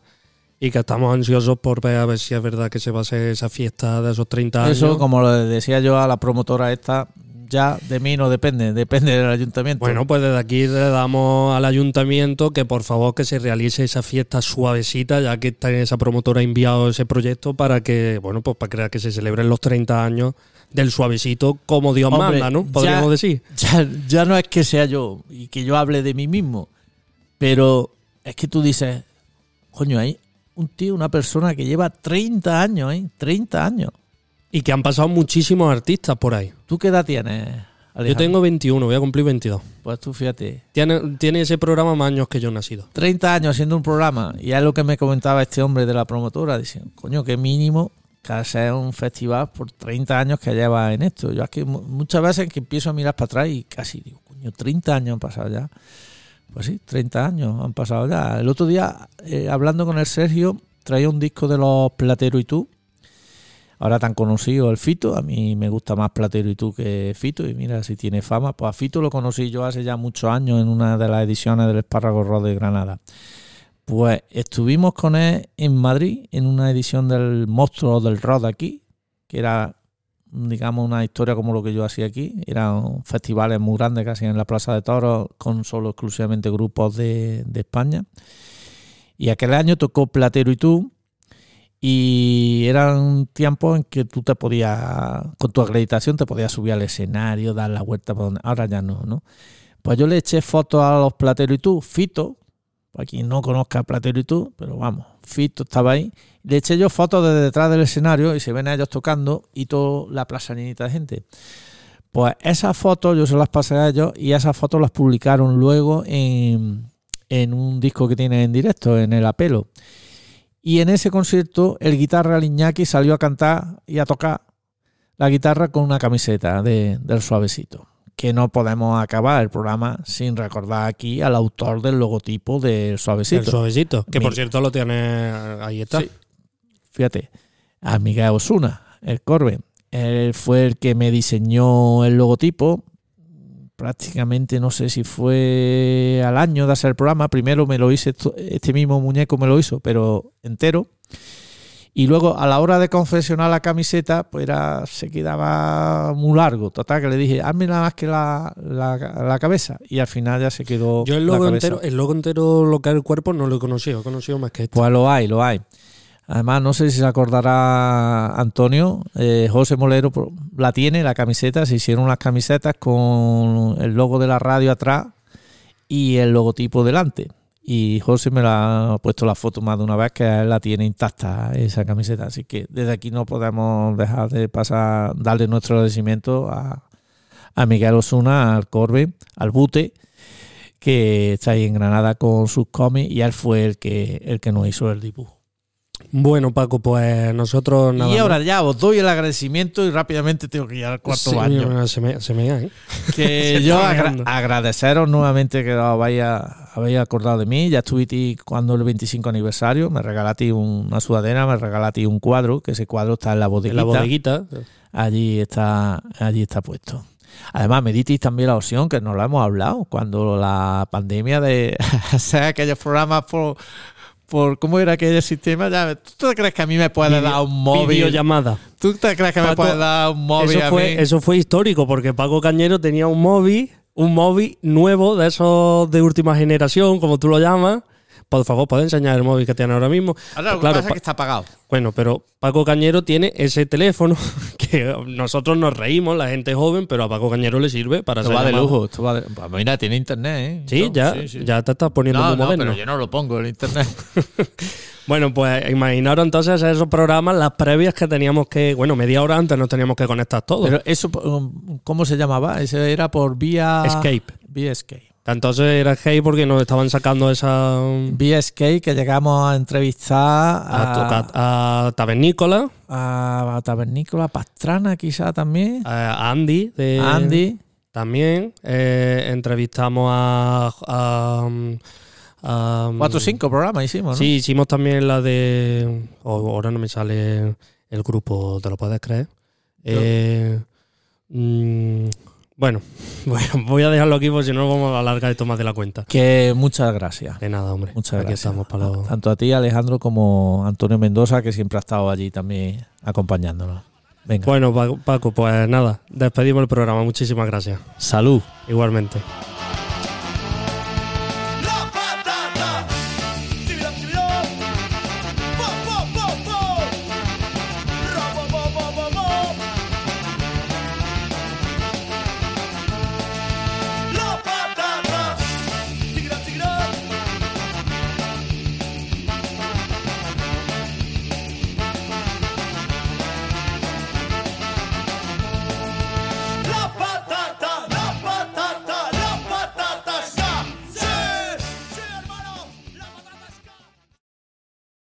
y que estamos ansiosos por ver a ver si es verdad que se va a hacer esa fiesta de esos 30 años. Eso, como lo decía yo a la promotora esta, ya de mí no depende, depende del ayuntamiento. Bueno, pues desde aquí le damos al ayuntamiento que por favor que se realice esa fiesta suavecita, ya que está esa promotora ha enviado ese proyecto para que, bueno, pues para crear que se celebren los 30 años del suavecito como Dios Hombre, manda, ¿no? ya- Podríamos decir. ya, ya no es que sea yo y que yo hable de mí mismo, pero es que tú dices, coño, hay un tío, una persona que lleva 30 años, ¿eh? 30 años. Y que han pasado muchísimos artistas por ahí. ¿Tú qué edad tienes? Yo tengo 21, voy a cumplir 22. Pues tú fíjate, Tiene, tiene ese programa más años que yo he nacido. 30 años haciendo un programa y es lo que me comentaba este hombre de la promotora, diciendo, coño, qué mínimo que hacer un festival por 30 años que lleva en esto. Yo es mu- muchas veces que empiezo a mirar para atrás y casi digo, coño, 30 años han pasado ya. Pues sí, 30 años han pasado ya. El otro día, eh, hablando con el Sergio, traía un disco de los Platero y tú. Ahora tan conocido el Fito, a mí me gusta más Platero y tú que Fito, y mira si tiene fama. Pues a Fito lo conocí yo hace ya muchos años en una de las ediciones del Espárrago Rock de Granada. Pues estuvimos con él en Madrid en una edición del Monstruo del Rock de aquí, que era, digamos, una historia como lo que yo hacía aquí. Eran festivales muy grandes, casi en la Plaza de Toros, con solo exclusivamente grupos de, de España. Y aquel año tocó Platero y tú. Y eran tiempos en que tú te podías, con tu acreditación, te podías subir al escenario, dar la vuelta por donde. Ahora ya no, ¿no? Pues yo le eché fotos a los Platero y tú, Fito, para quien no conozca Platero y tú, pero vamos, Fito estaba ahí. Le eché yo fotos desde detrás del escenario y se ven a ellos tocando y toda la plaza llenita de gente. Pues esas fotos yo se las pasé a ellos y esas fotos las publicaron luego en, en un disco que tienen en directo, en el apelo. Y en ese concierto el guitarra Liñaki salió a cantar y a tocar la guitarra con una camiseta de, del suavecito. Que no podemos acabar el programa sin recordar aquí al autor del logotipo del suavecito. El suavecito. Que por cierto lo tiene. Ahí está. Sí. Fíjate, a Miguel Osuna, el Corben. Él fue el que me diseñó el logotipo. Prácticamente no sé si fue al año de hacer el programa. Primero me lo hice, este mismo muñeco me lo hizo, pero entero. Y luego a la hora de confeccionar la camiseta, pues era, se quedaba muy largo. Total, que le dije, hazme nada más que la, la- la cabeza. Y al final ya se quedó. Yo el la logo cabeza. entero, el logo entero, lo que es el cuerpo, no lo he conocido. He conocido más que esto. Pues lo hay, lo hay. Además, no sé si se acordará Antonio, eh, José Molero pro- la tiene, la camiseta. Se hicieron unas camisetas con el logo de la radio atrás y el logotipo delante. Y José me la ha puesto la foto más de una vez que él la tiene intacta esa camiseta. Así que desde aquí no podemos dejar de pasar, darle nuestro agradecimiento a, a Miguel Osuna, al Corbe, al Bute, que está ahí en Granada con sus cómics y él fue el que, el que nos hizo el dibujo. Bueno, Paco, pues nosotros nada y más. ahora ya os doy el agradecimiento y rápidamente tengo que ir al cuarto Sí, baño. mira, Se me, se me ¿eh? Que [laughs] Se yo agra- agradeceros nuevamente que os vaya, habéis acordado de mí. Ya estuve cuando el 25 aniversario, me regalaste una sudadera, me regalaste un cuadro, que ese cuadro está en la En bodeguita. la bodeguita. allí está, allí está puesto. Además, me disteis también la opción, que no lo hemos hablado, cuando la pandemia de [laughs] hacer aquellos programas por, por ¿cómo era aquel sistema? Ya, ¿Tú te crees que a mí me puede Video- dar un móvil? Videollamada. ¿Tú te crees que me puede dar un móvil Eso a fue, mí? eso fue histórico porque Paco Cañero tenía un móvil, un móvil nuevo de esos de última generación, como tú lo llamas. Por favor, ¿puedes enseñar el móvil que tiene ahora mismo? Ahora lo que Claro, pasa es que está apagado. Bueno, pero Paco Cañero tiene ese teléfono [laughs] que nosotros nos reímos, la gente joven, pero a Paco Cañero le sirve para Esto hacer va de lujo. Esto va de- pues mira, tiene internet, ¿eh? Sí, ya, sí, sí. ya te estás poniendo No, muy no, moderno. pero yo no lo pongo el internet. [laughs] Bueno, pues imaginaros entonces esos programas, las previas que teníamos que, bueno, media hora antes nos teníamos que conectar todos. pero eso, ¿cómo se llamaba? Ese era por vía... Escape. Vía Escape. Entonces era hey porque nos estaban sacando esa Vía Escape que llegamos a entrevistar a, a, a Tabernícola, a Tabernícola Pastrana quizá también. a Andy de a Andy. también eh, entrevistamos a, a, a- Cuatro o cinco programas hicimos, ¿no? Sí, hicimos también la de. oh, ahora no me sale el grupo, ¿te lo puedes creer? Eh, mm, bueno, [laughs] bueno, voy a dejarlo aquí porque si no vamos a alargar esto más de la cuenta. Que muchas gracias. De nada, hombre. Muchas aquí gracias. estamos para los- Tanto a ti, Alejandro, como a Antonio Mendoza, que siempre ha estado allí también acompañándonos. Venga, Bueno, Paco, pues nada, despedimos el programa. Muchísimas gracias. salud. Igualmente.